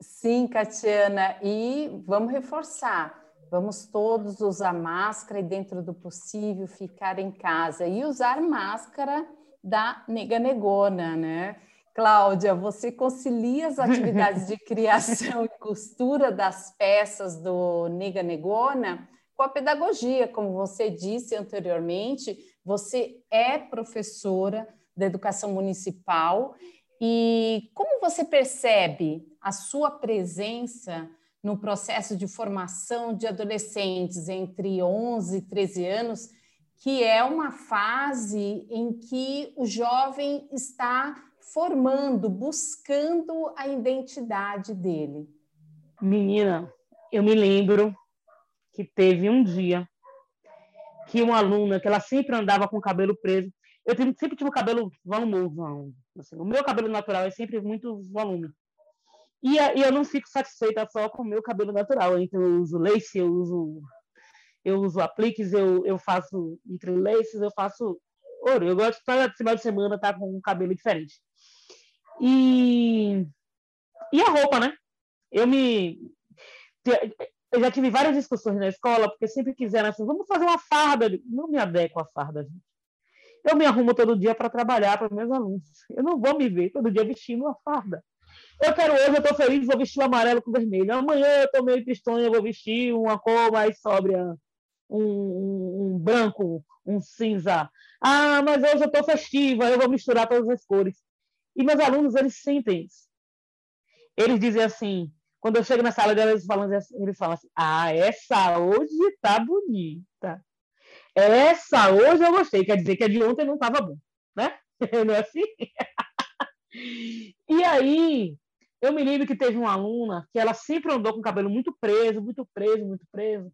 Sim, Catiana. E vamos reforçar. Vamos todos usar máscara e, dentro do possível, ficar em casa. E usar máscara da nega negona, né? Cláudia, você concilia as atividades de *laughs* criação e costura das peças do Nega Negona com a pedagogia, como você disse anteriormente, você é professora da educação municipal e como você percebe a sua presença no processo de formação de adolescentes entre 11 e 13 anos, que é uma fase em que o jovem está formando, buscando a identidade dele? Menina, eu me lembro que teve um dia que uma aluna, que ela sempre andava com o cabelo preso, eu sempre tive o cabelo volumoso, assim, o meu cabelo natural é sempre muito volume. E, e eu não fico satisfeita só com o meu cabelo natural, então eu uso lace, eu uso eu uso apliques, eu, eu faço entre laces, eu faço ouro. Eu gosto de toda final de semana estar tá com um cabelo diferente. E, e a roupa, né? Eu me. Eu já tive várias discussões na escola, porque sempre quiseram assim, vamos fazer uma farda. Não me adequo à farda, gente. Eu me arrumo todo dia para trabalhar para meus alunos. Eu não vou me ver todo dia vestindo uma farda. Eu quero hoje, eu estou feliz, vou vestir o amarelo com vermelho. Amanhã eu estou meio tristonha, vou vestir uma cor mais sóbria, um, um, um branco, um cinza. Ah, mas hoje eu estou festiva, eu vou misturar todas as cores. E meus alunos, eles sentem isso. Eles dizem assim, quando eu chego na sala deles, eles falam assim, eles falam assim ah, essa hoje tá bonita. Essa hoje eu gostei. Quer dizer que a de ontem não estava bom, né? *laughs* Não é assim? *laughs* E aí, eu me lembro que teve uma aluna que ela sempre andou com o cabelo muito preso, muito preso, muito preso.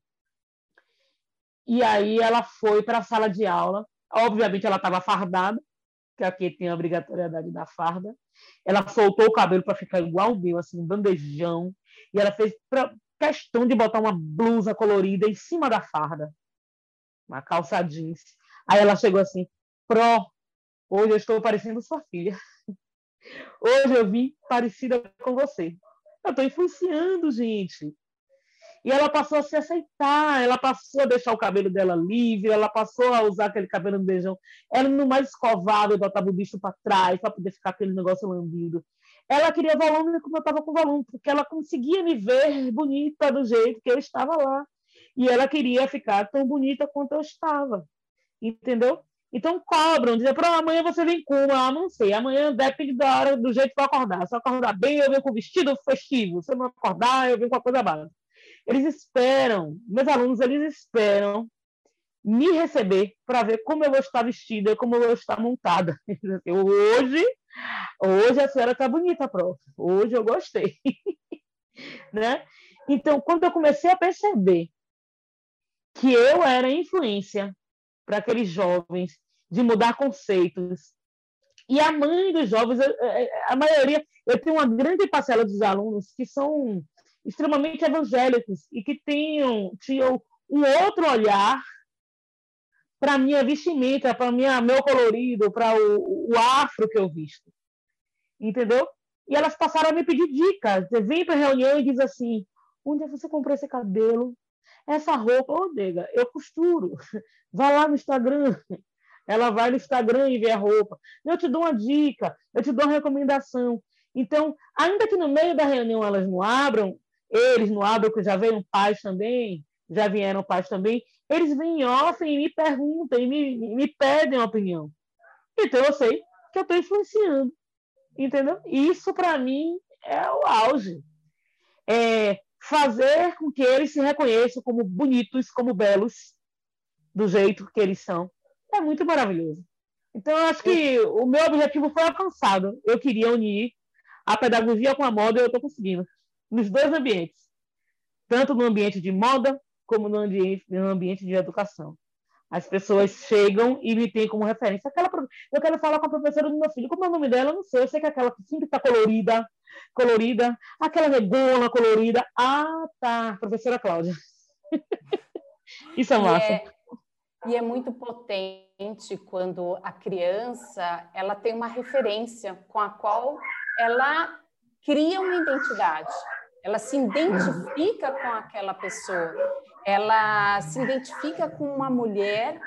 E aí ela foi para a sala de aula. Obviamente ela estava fardada, que aqui tem a obrigatoriedade da farda. Ela soltou o cabelo para ficar igual o meu, assim, um bandejão. E ela fez questão de botar uma blusa colorida em cima da farda. Uma calça jeans. Aí ela chegou assim, Pro, hoje eu estou parecendo sua filha. *laughs* Hoje eu vim parecida com você. Eu estou influenciando, gente. E ela passou a se aceitar, ela passou a deixar o cabelo dela livre, ela passou a usar aquele cabelo no beijão. Ela não mais escovava e botava o bicho para trás para poder ficar aquele negócio lambido. Ela queria volume como eu estava com volume, porque ela conseguia me ver bonita do jeito que eu estava lá. E ela queria ficar tão bonita quanto eu estava. Entendeu? Então cobram, dizem, para amanhã você vem com, ah, não sei, amanhã depende da hora, do jeito que eu acordar. Se eu acordar bem, eu venho com vestido festivo. Se eu não acordar, eu venho com a coisa básica. Eles esperam, meus alunos, eles esperam me receber para ver como eu vou estar vestida, como eu vou estar montada. *laughs* Hoje, hoje a senhora está bonita, prof. Hoje eu gostei. *laughs* né? Então, quando eu comecei a perceber que eu era influência para aqueles jovens de mudar conceitos, e a mãe dos jovens, a maioria, eu tenho uma grande parcela dos alunos que são extremamente evangélicos e que tenham, tinham um outro olhar para minha vestimenta, para meu colorido, para o, o, afro que eu visto. Entendeu? E elas passaram a me pedir dicas. Vem para reunião e diz assim: onde é você comprou esse cabelo? Essa roupa, ô, nega, eu costuro. *laughs* Vai lá no Instagram. Ela vai no Instagram e vê a roupa. Eu te dou uma dica, eu te dou uma recomendação. Então, ainda que no meio da reunião elas não abram, eles não abram, que já veio pais também, já vieram pais também, eles vêm off e me perguntam e me, me pedem a opinião. Então eu sei que eu estou influenciando. Entendeu? Isso, para mim, é o auge. É fazer com que eles se reconheçam como bonitos, como belos, do jeito que eles são. É muito maravilhoso. Então, eu acho que o meu objetivo foi alcançado. Eu queria unir a pedagogia com a moda e eu estou conseguindo. Nos dois ambientes. Tanto no ambiente de moda, como no ambiente, no ambiente de educação. As pessoas chegam e me têm como referência. Aquela, eu quero falar com a professora do meu filho. Como é o nome dela? Eu não sei. Eu sei que é aquela que sempre está colorida, colorida. Aquela negona colorida. Ah, tá. Professora Cláudia. *laughs* Isso é massa. É, e é muito potente quando a criança ela tem uma referência com a qual ela cria uma identidade. Ela se identifica com aquela pessoa ela se identifica com uma mulher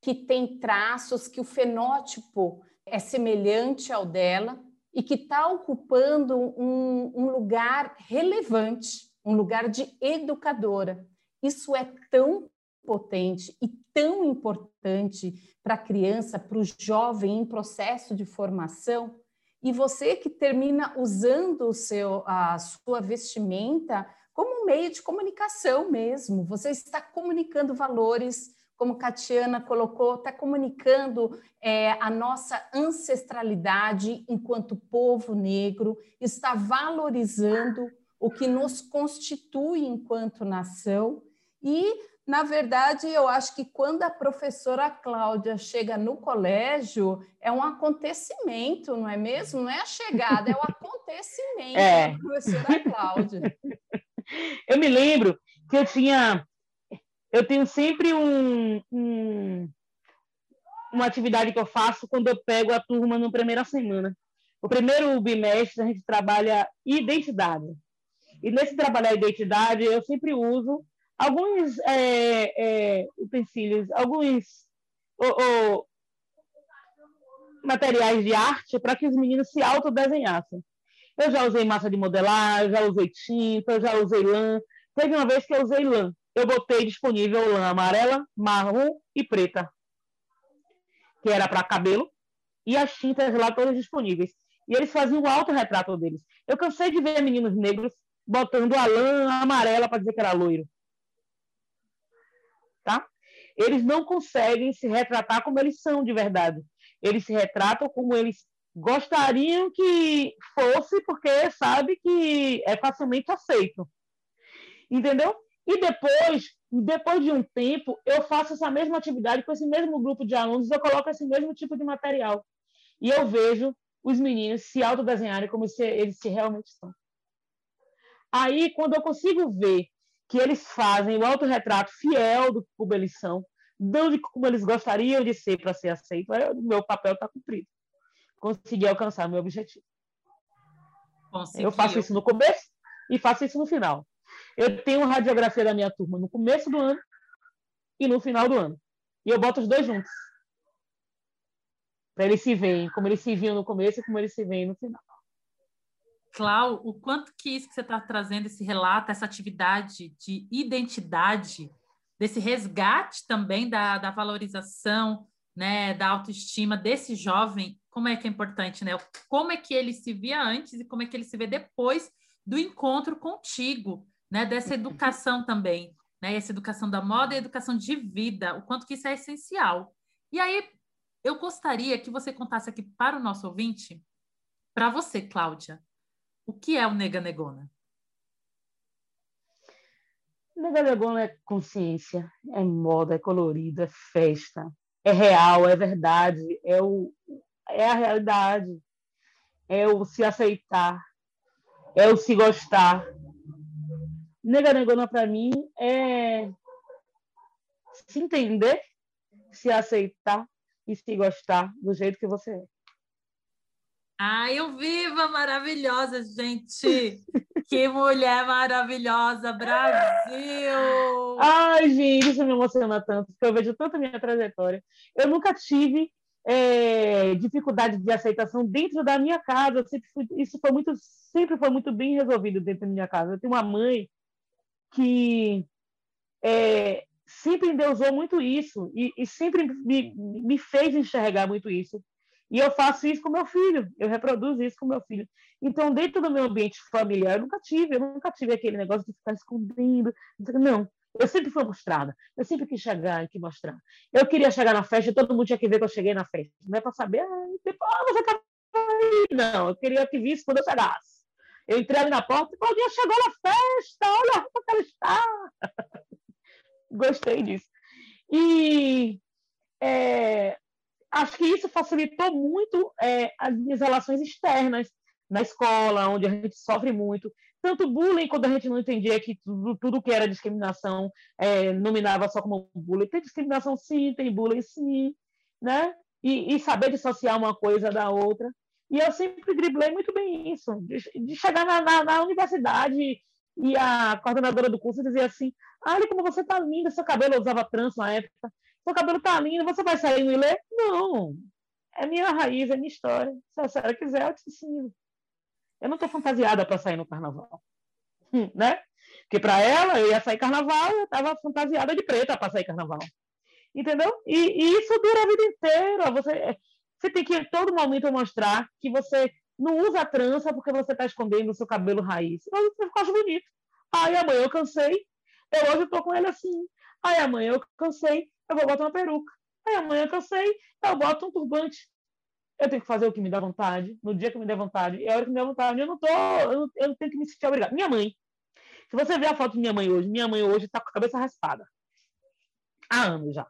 que tem traços, que o fenótipo é semelhante ao dela e que está ocupando um, um lugar relevante, um lugar de educadora. Isso é tão potente e tão importante para a criança, para o jovem em processo de formação. E você que termina usando o seu, a sua vestimenta como um meio de comunicação mesmo. Você está comunicando valores, como Catiana colocou, está comunicando é, a nossa ancestralidade enquanto povo negro, está valorizando o que nos constitui enquanto nação e na verdade, eu acho que quando a professora Cláudia chega no colégio, é um acontecimento, não é mesmo? Não é a chegada, é o *laughs* acontecimento é. da professora Cláudia. *laughs* Eu me lembro que eu tinha. Eu tenho sempre um, um, uma atividade que eu faço quando eu pego a turma na primeira semana. O primeiro bimestre a gente trabalha identidade. E nesse trabalhar identidade, eu sempre uso alguns é, é, utensílios, alguns materiais de arte para que os meninos se autodesenhassem. Eu já usei massa de modelar, já usei tinta, já usei lã. Teve uma vez que eu usei lã. Eu botei disponível lã amarela, marrom e preta, que era para cabelo, e as tintas lá todas disponíveis. E eles faziam o autorretrato deles. Eu cansei de ver meninos negros botando a lã amarela para dizer que era loiro. Tá? Eles não conseguem se retratar como eles são de verdade. Eles se retratam como eles gostariam que fosse, porque sabe que é facilmente aceito. Entendeu? E depois, depois de um tempo, eu faço essa mesma atividade com esse mesmo grupo de alunos, eu coloco esse mesmo tipo de material. E eu vejo os meninos se autodesenharem como se eles se realmente são. Aí, quando eu consigo ver que eles fazem o autorretrato fiel do como eles são, de como eles gostariam de ser para ser aceito, o meu papel está cumprido conseguir alcançar meu objetivo. Conseguiu. Eu faço isso no começo e faço isso no final. Eu tenho radiografia da minha turma no começo do ano e no final do ano. E eu boto os dois juntos. Para eles se verem, como eles se viam no começo e como eles se veem no final. Clau, o quanto que isso que você está trazendo, esse relato, essa atividade de identidade, desse resgate também da, da valorização, né, da autoestima desse jovem, como é que é importante, né? Como é que ele se via antes e como é que ele se vê depois do encontro contigo, né? Dessa educação também, né? Essa educação da moda e educação de vida, o quanto que isso é essencial. E aí, eu gostaria que você contasse aqui para o nosso ouvinte, para você, Cláudia, o que é o Nega Negona? Nega Negona é consciência, é moda, é colorido, é festa, é real, é verdade, é o, é a realidade, é o se aceitar, é o se gostar. Nega negona para mim é se entender, se aceitar e se gostar do jeito que você é. Ai, eu viva maravilhosa, gente! *laughs* Que mulher maravilhosa, Brasil! Ai, gente, isso me emociona tanto, porque eu vejo tanto a minha trajetória. Eu nunca tive é, dificuldade de aceitação dentro da minha casa. Fui, isso foi muito, sempre foi muito bem resolvido dentro da minha casa. Eu tenho uma mãe que é, sempre endeusou muito isso e, e sempre me, me fez enxergar muito isso. E eu faço isso com meu filho, eu reproduzo isso com meu filho. Então, dentro do meu ambiente familiar, eu nunca tive, eu nunca tive aquele negócio de ficar escondendo. Não, eu sempre fui mostrada, eu sempre quis chegar e quis mostrar. Eu queria chegar na festa e todo mundo tinha que ver que eu cheguei na festa. Não é para saber, ah, ah, você tá aí. Não, eu queria que visse quando eu chegasse. Eu entrei ali na porta, Claudinha chegou na festa, olha que ela está. Gostei disso. E é, acho que isso facilitou muito é, as minhas relações externas na escola, onde a gente sofre muito. Tanto bullying, quando a gente não entendia que tudo, tudo que era discriminação é, nominava só como bullying. Tem discriminação sim, tem bullying sim, né? E, e, saber dissociar uma coisa da outra. E eu sempre driblei muito bem isso, de, de chegar na, na, na, universidade e a coordenadora do curso dizia assim, olha como você tá linda, seu cabelo, eu usava trans na época, seu cabelo tá lindo, você vai sair e ler? Não, é minha raiz, é minha história. Se a senhora quiser, eu te ensino. Eu não estou fantasiada para sair no carnaval, *laughs* né? Porque para ela, eu ia sair carnaval, eu estava fantasiada de preta para sair carnaval. Entendeu? E, e, isso dura a vida inteira. Você, você tem que, em todo momento, mostrar que você não usa trança porque você está escondendo o seu cabelo raiz. Mas você fica bonito. Ai, amanhã eu cansei, eu hoje estou com ele assim. Ai, amanhã eu cansei, eu vou botar uma peruca. Ai, amanhã eu cansei, eu boto um turbante eu tenho que fazer o que me dá vontade, no dia que me der vontade, é a hora que me dá vontade. Eu não tô, eu não, eu não tenho que me sentir obrigado. Minha mãe, se você ver a foto de minha mãe hoje, minha mãe hoje está com a cabeça raspada. Há anos já.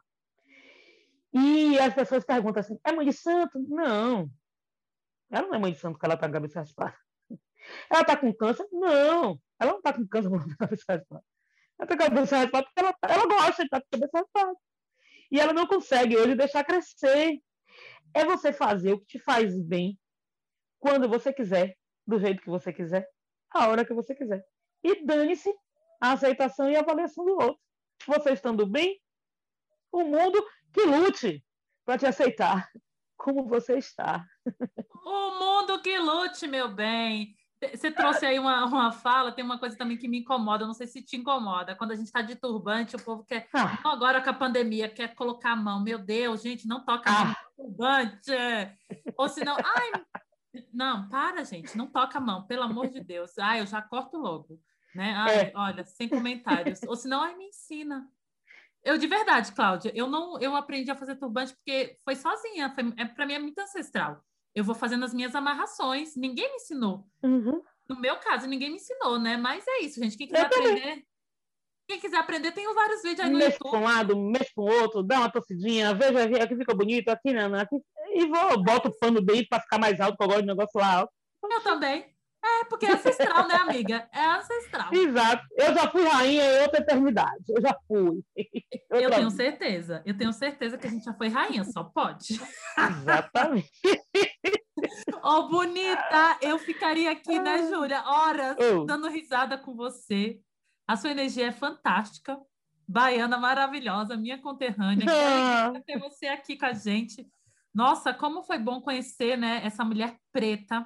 E as pessoas perguntam assim: é mãe de santo? Não. Ela não é mãe de santo porque ela está *laughs* com a cabeça raspada. Ela está com câncer? Não. Ela não está com câncer ela está com a cabeça raspada. Ela está com a cabeça raspada porque ela, ela gosta de estar com a cabeça raspada. E ela não consegue hoje deixar crescer é você fazer o que te faz bem, quando você quiser, do jeito que você quiser, a hora que você quiser. E dane-se a aceitação e a avaliação do outro. Você estando bem, o mundo que lute para te aceitar como você está. O mundo que lute, meu bem. Você trouxe aí uma, uma fala, tem uma coisa também que me incomoda, não sei se te incomoda. Quando a gente está de turbante, o povo quer. Ah. Agora com a pandemia, quer colocar a mão. Meu Deus, gente, não toca a mão ah. no turbante. Ou senão. Ai, não, para, gente, não toca a mão, pelo amor de Deus. Ai, eu já corto logo. Né? Ai, é. Olha, sem comentários. Ou senão, ai, me ensina. Eu, de verdade, Cláudia, eu não eu aprendi a fazer turbante porque foi sozinha, foi, é, para mim é muito ancestral eu vou fazendo as minhas amarrações. Ninguém me ensinou. Uhum. No meu caso, ninguém me ensinou, né? Mas é isso, gente. Quem quiser aprender. Quem quiser aprender, tem vários vídeos aí no mexe YouTube. Para um lado, mexe para o outro, dá uma tossidinha, veja aqui fica bonito, aqui não, aqui. E vou, boto o pano dentro para ficar mais alto, que eu gosto de negócio lá alto. Eu também. É, porque é ancestral, né, amiga? É ancestral. Exato. Eu já fui rainha em outra eternidade. Eu já fui. *laughs* Eu, eu tenho certeza. Eu tenho certeza que a gente já foi rainha, só pode. Exatamente. Ô, oh, bonita, eu ficaria aqui, né, ah. Júlia, horas oh. dando risada com você. A sua energia é fantástica. Baiana maravilhosa, minha conterrânea. Ah. Quero ter você aqui com a gente. Nossa, como foi bom conhecer, né, essa mulher preta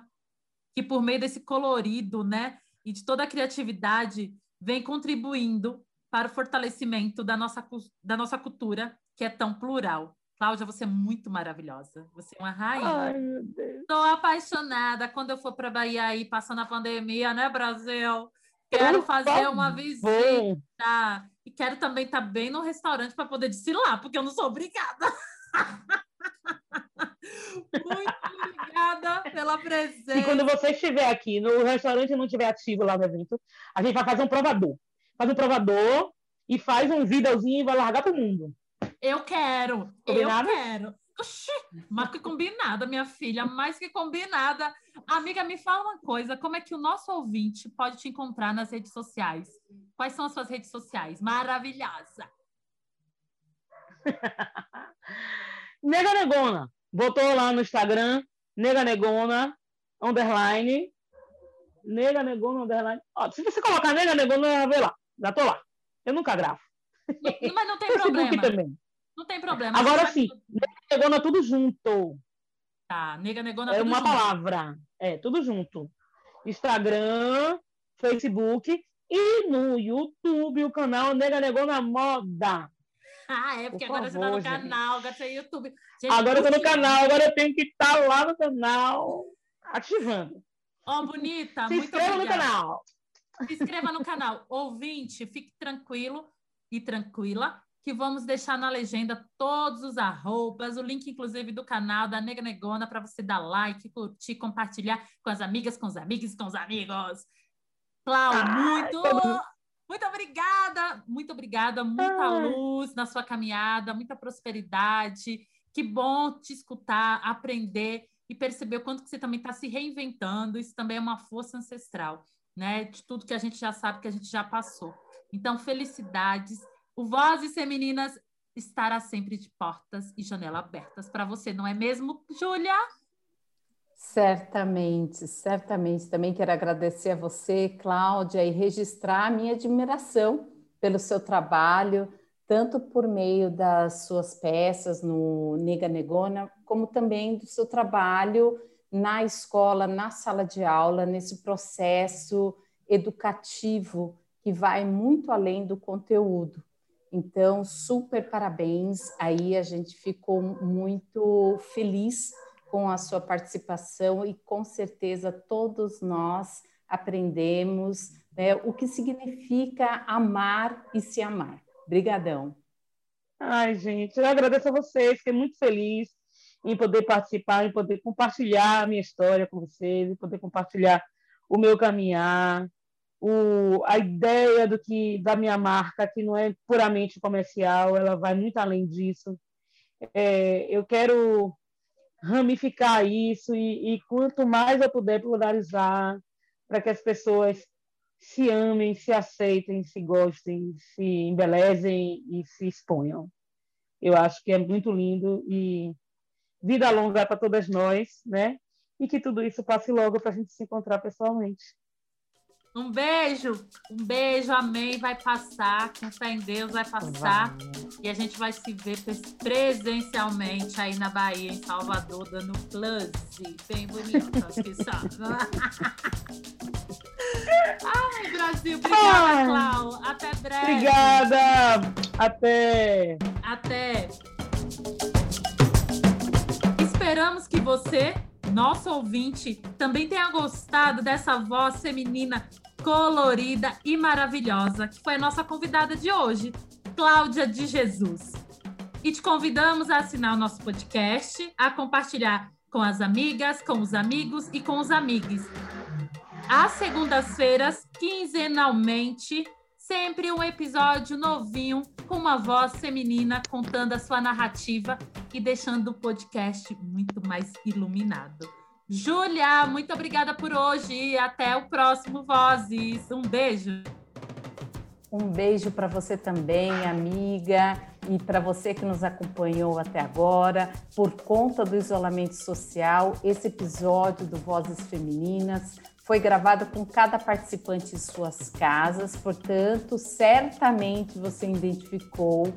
que por meio desse colorido, né, e de toda a criatividade vem contribuindo para o fortalecimento da nossa, da nossa cultura, que é tão plural. Cláudia, você é muito maravilhosa. Você é uma rainha. Ai, meu Deus. Estou apaixonada. Quando eu for para Bahia aí, passando a pandemia, né, Brasil? Quero fazer uma visita. E quero também estar tá bem no restaurante para poder desfilar, porque eu não sou obrigada. *laughs* muito obrigada pela presença. E quando você estiver aqui no restaurante e não estiver ativo lá no evento, a gente vai fazer um provador. Faz um provador e faz um videozinho e vai largar para o mundo. Eu quero, combinado? eu quero. Oxi, mais que combinada, minha filha, mais que combinada. Amiga, me fala uma coisa, como é que o nosso ouvinte pode te encontrar nas redes sociais? Quais são as suas redes sociais? Maravilhosa! *laughs* Nega Negona, botou lá no Instagram, Nega Negona, underline, nega negona underline. Ó, se você colocar nega negona, vai lá. Já tô lá. Eu nunca gravo. Mas não tem *laughs* problema. Também. Não tem problema. Agora sim, nega negona tudo junto. Tá, nega negona É uma junto. palavra. É, tudo junto. Instagram, Facebook e no YouTube, o canal Nega Negona Moda. Ah, é, porque Por agora você tá favor, no gente. canal, agora você é YouTube. Gente, Agora eu tô no canal, agora eu tenho que estar lá no canal, ativando. Ó, bonita, Se muito inscreva no obrigada. canal. Se inscreva no canal. Ouvinte, fique tranquilo e tranquila, que vamos deixar na legenda todos os arrobas, o link, inclusive, do canal da Nega Negona, para você dar like, curtir, compartilhar com as amigas, com os amigos, com os amigos. Clau, muito, todo- muito obrigada, muito obrigada, muita Ai. luz na sua caminhada, muita prosperidade. Que bom te escutar, aprender e perceber o quanto que você também está se reinventando. Isso também é uma força ancestral, né? De tudo que a gente já sabe, que a gente já passou. Então, felicidades. O Vozes Femininas estará sempre de portas e janela abertas para você, não é mesmo, Júlia? Certamente, certamente. Também quero agradecer a você, Cláudia, e registrar a minha admiração pelo seu trabalho, tanto por meio das suas peças no Nega Negona, como também do seu trabalho na escola, na sala de aula, nesse processo educativo que vai muito além do conteúdo. Então, super parabéns. Aí a gente ficou muito feliz com a sua participação e com certeza todos nós aprendemos né, o que significa amar e se amar. Obrigadão. Ai, gente, eu agradeço a vocês, fiquei muito feliz em poder participar, em poder compartilhar a minha história com vocês, em poder compartilhar o meu caminhar, o, a ideia do que da minha marca, que não é puramente comercial, ela vai muito além disso. É, eu quero ramificar isso e, e quanto mais eu puder pluralizar para que as pessoas se amem, se aceitem, se gostem, se embelezem e se exponham. Eu acho que é muito lindo e vida longa para todas nós, né? E que tudo isso passe logo para a gente se encontrar pessoalmente. Um beijo, um beijo, amém. Vai passar, com fé em Deus, vai passar. E a gente vai se ver pres- presencialmente aí na Bahia, em Salvador, dando close. Bem que são. *laughs* Ai, Brasil, obrigada. Clau. Até breve. Obrigada! Até! Até. Esperamos que você, nosso ouvinte, também tenha gostado dessa voz feminina colorida e maravilhosa, que foi a nossa convidada de hoje, Cláudia de Jesus. E te convidamos a assinar o nosso podcast, a compartilhar com as amigas, com os amigos e com os amigos. Às segundas-feiras, quinzenalmente, sempre um episódio novinho com uma voz feminina contando a sua narrativa e deixando o podcast muito mais iluminado. Júlia, muito obrigada por hoje e até o próximo Vozes. Um beijo. Um beijo para você também, amiga, e para você que nos acompanhou até agora. Por conta do isolamento social, esse episódio do Vozes Femininas foi gravado com cada participante em suas casas, portanto, certamente você identificou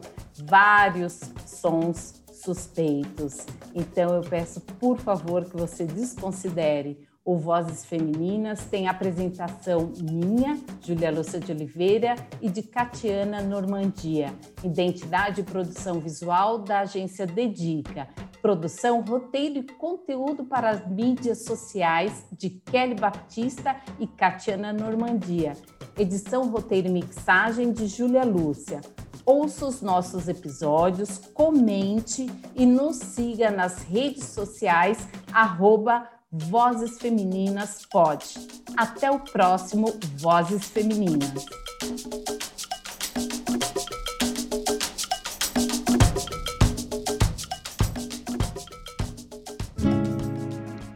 vários sons suspeitos. Então, eu peço, por favor, que você desconsidere o Vozes Femininas. Tem apresentação minha, Julia Lúcia de Oliveira, e de Catiana Normandia. Identidade e produção visual da agência Dedica. Produção, roteiro e conteúdo para as mídias sociais de Kelly Baptista e Catiana Normandia. Edição, roteiro e mixagem de Júlia Lúcia. Ouça os nossos episódios, comente e nos siga nas redes sociais, arroba Vozes Femininas Pod. Até o próximo Vozes Femininas.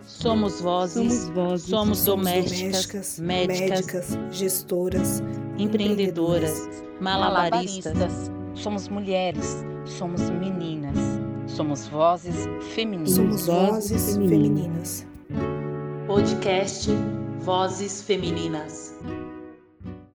Somos vozes, Somos vozes, somos domésticas, domésticas, médicas, médicas, gestoras, empreendedoras, malabaristas. Somos mulheres, somos meninas, somos vozes femininas. somos vozes femininas. Podcast Vozes Femininas.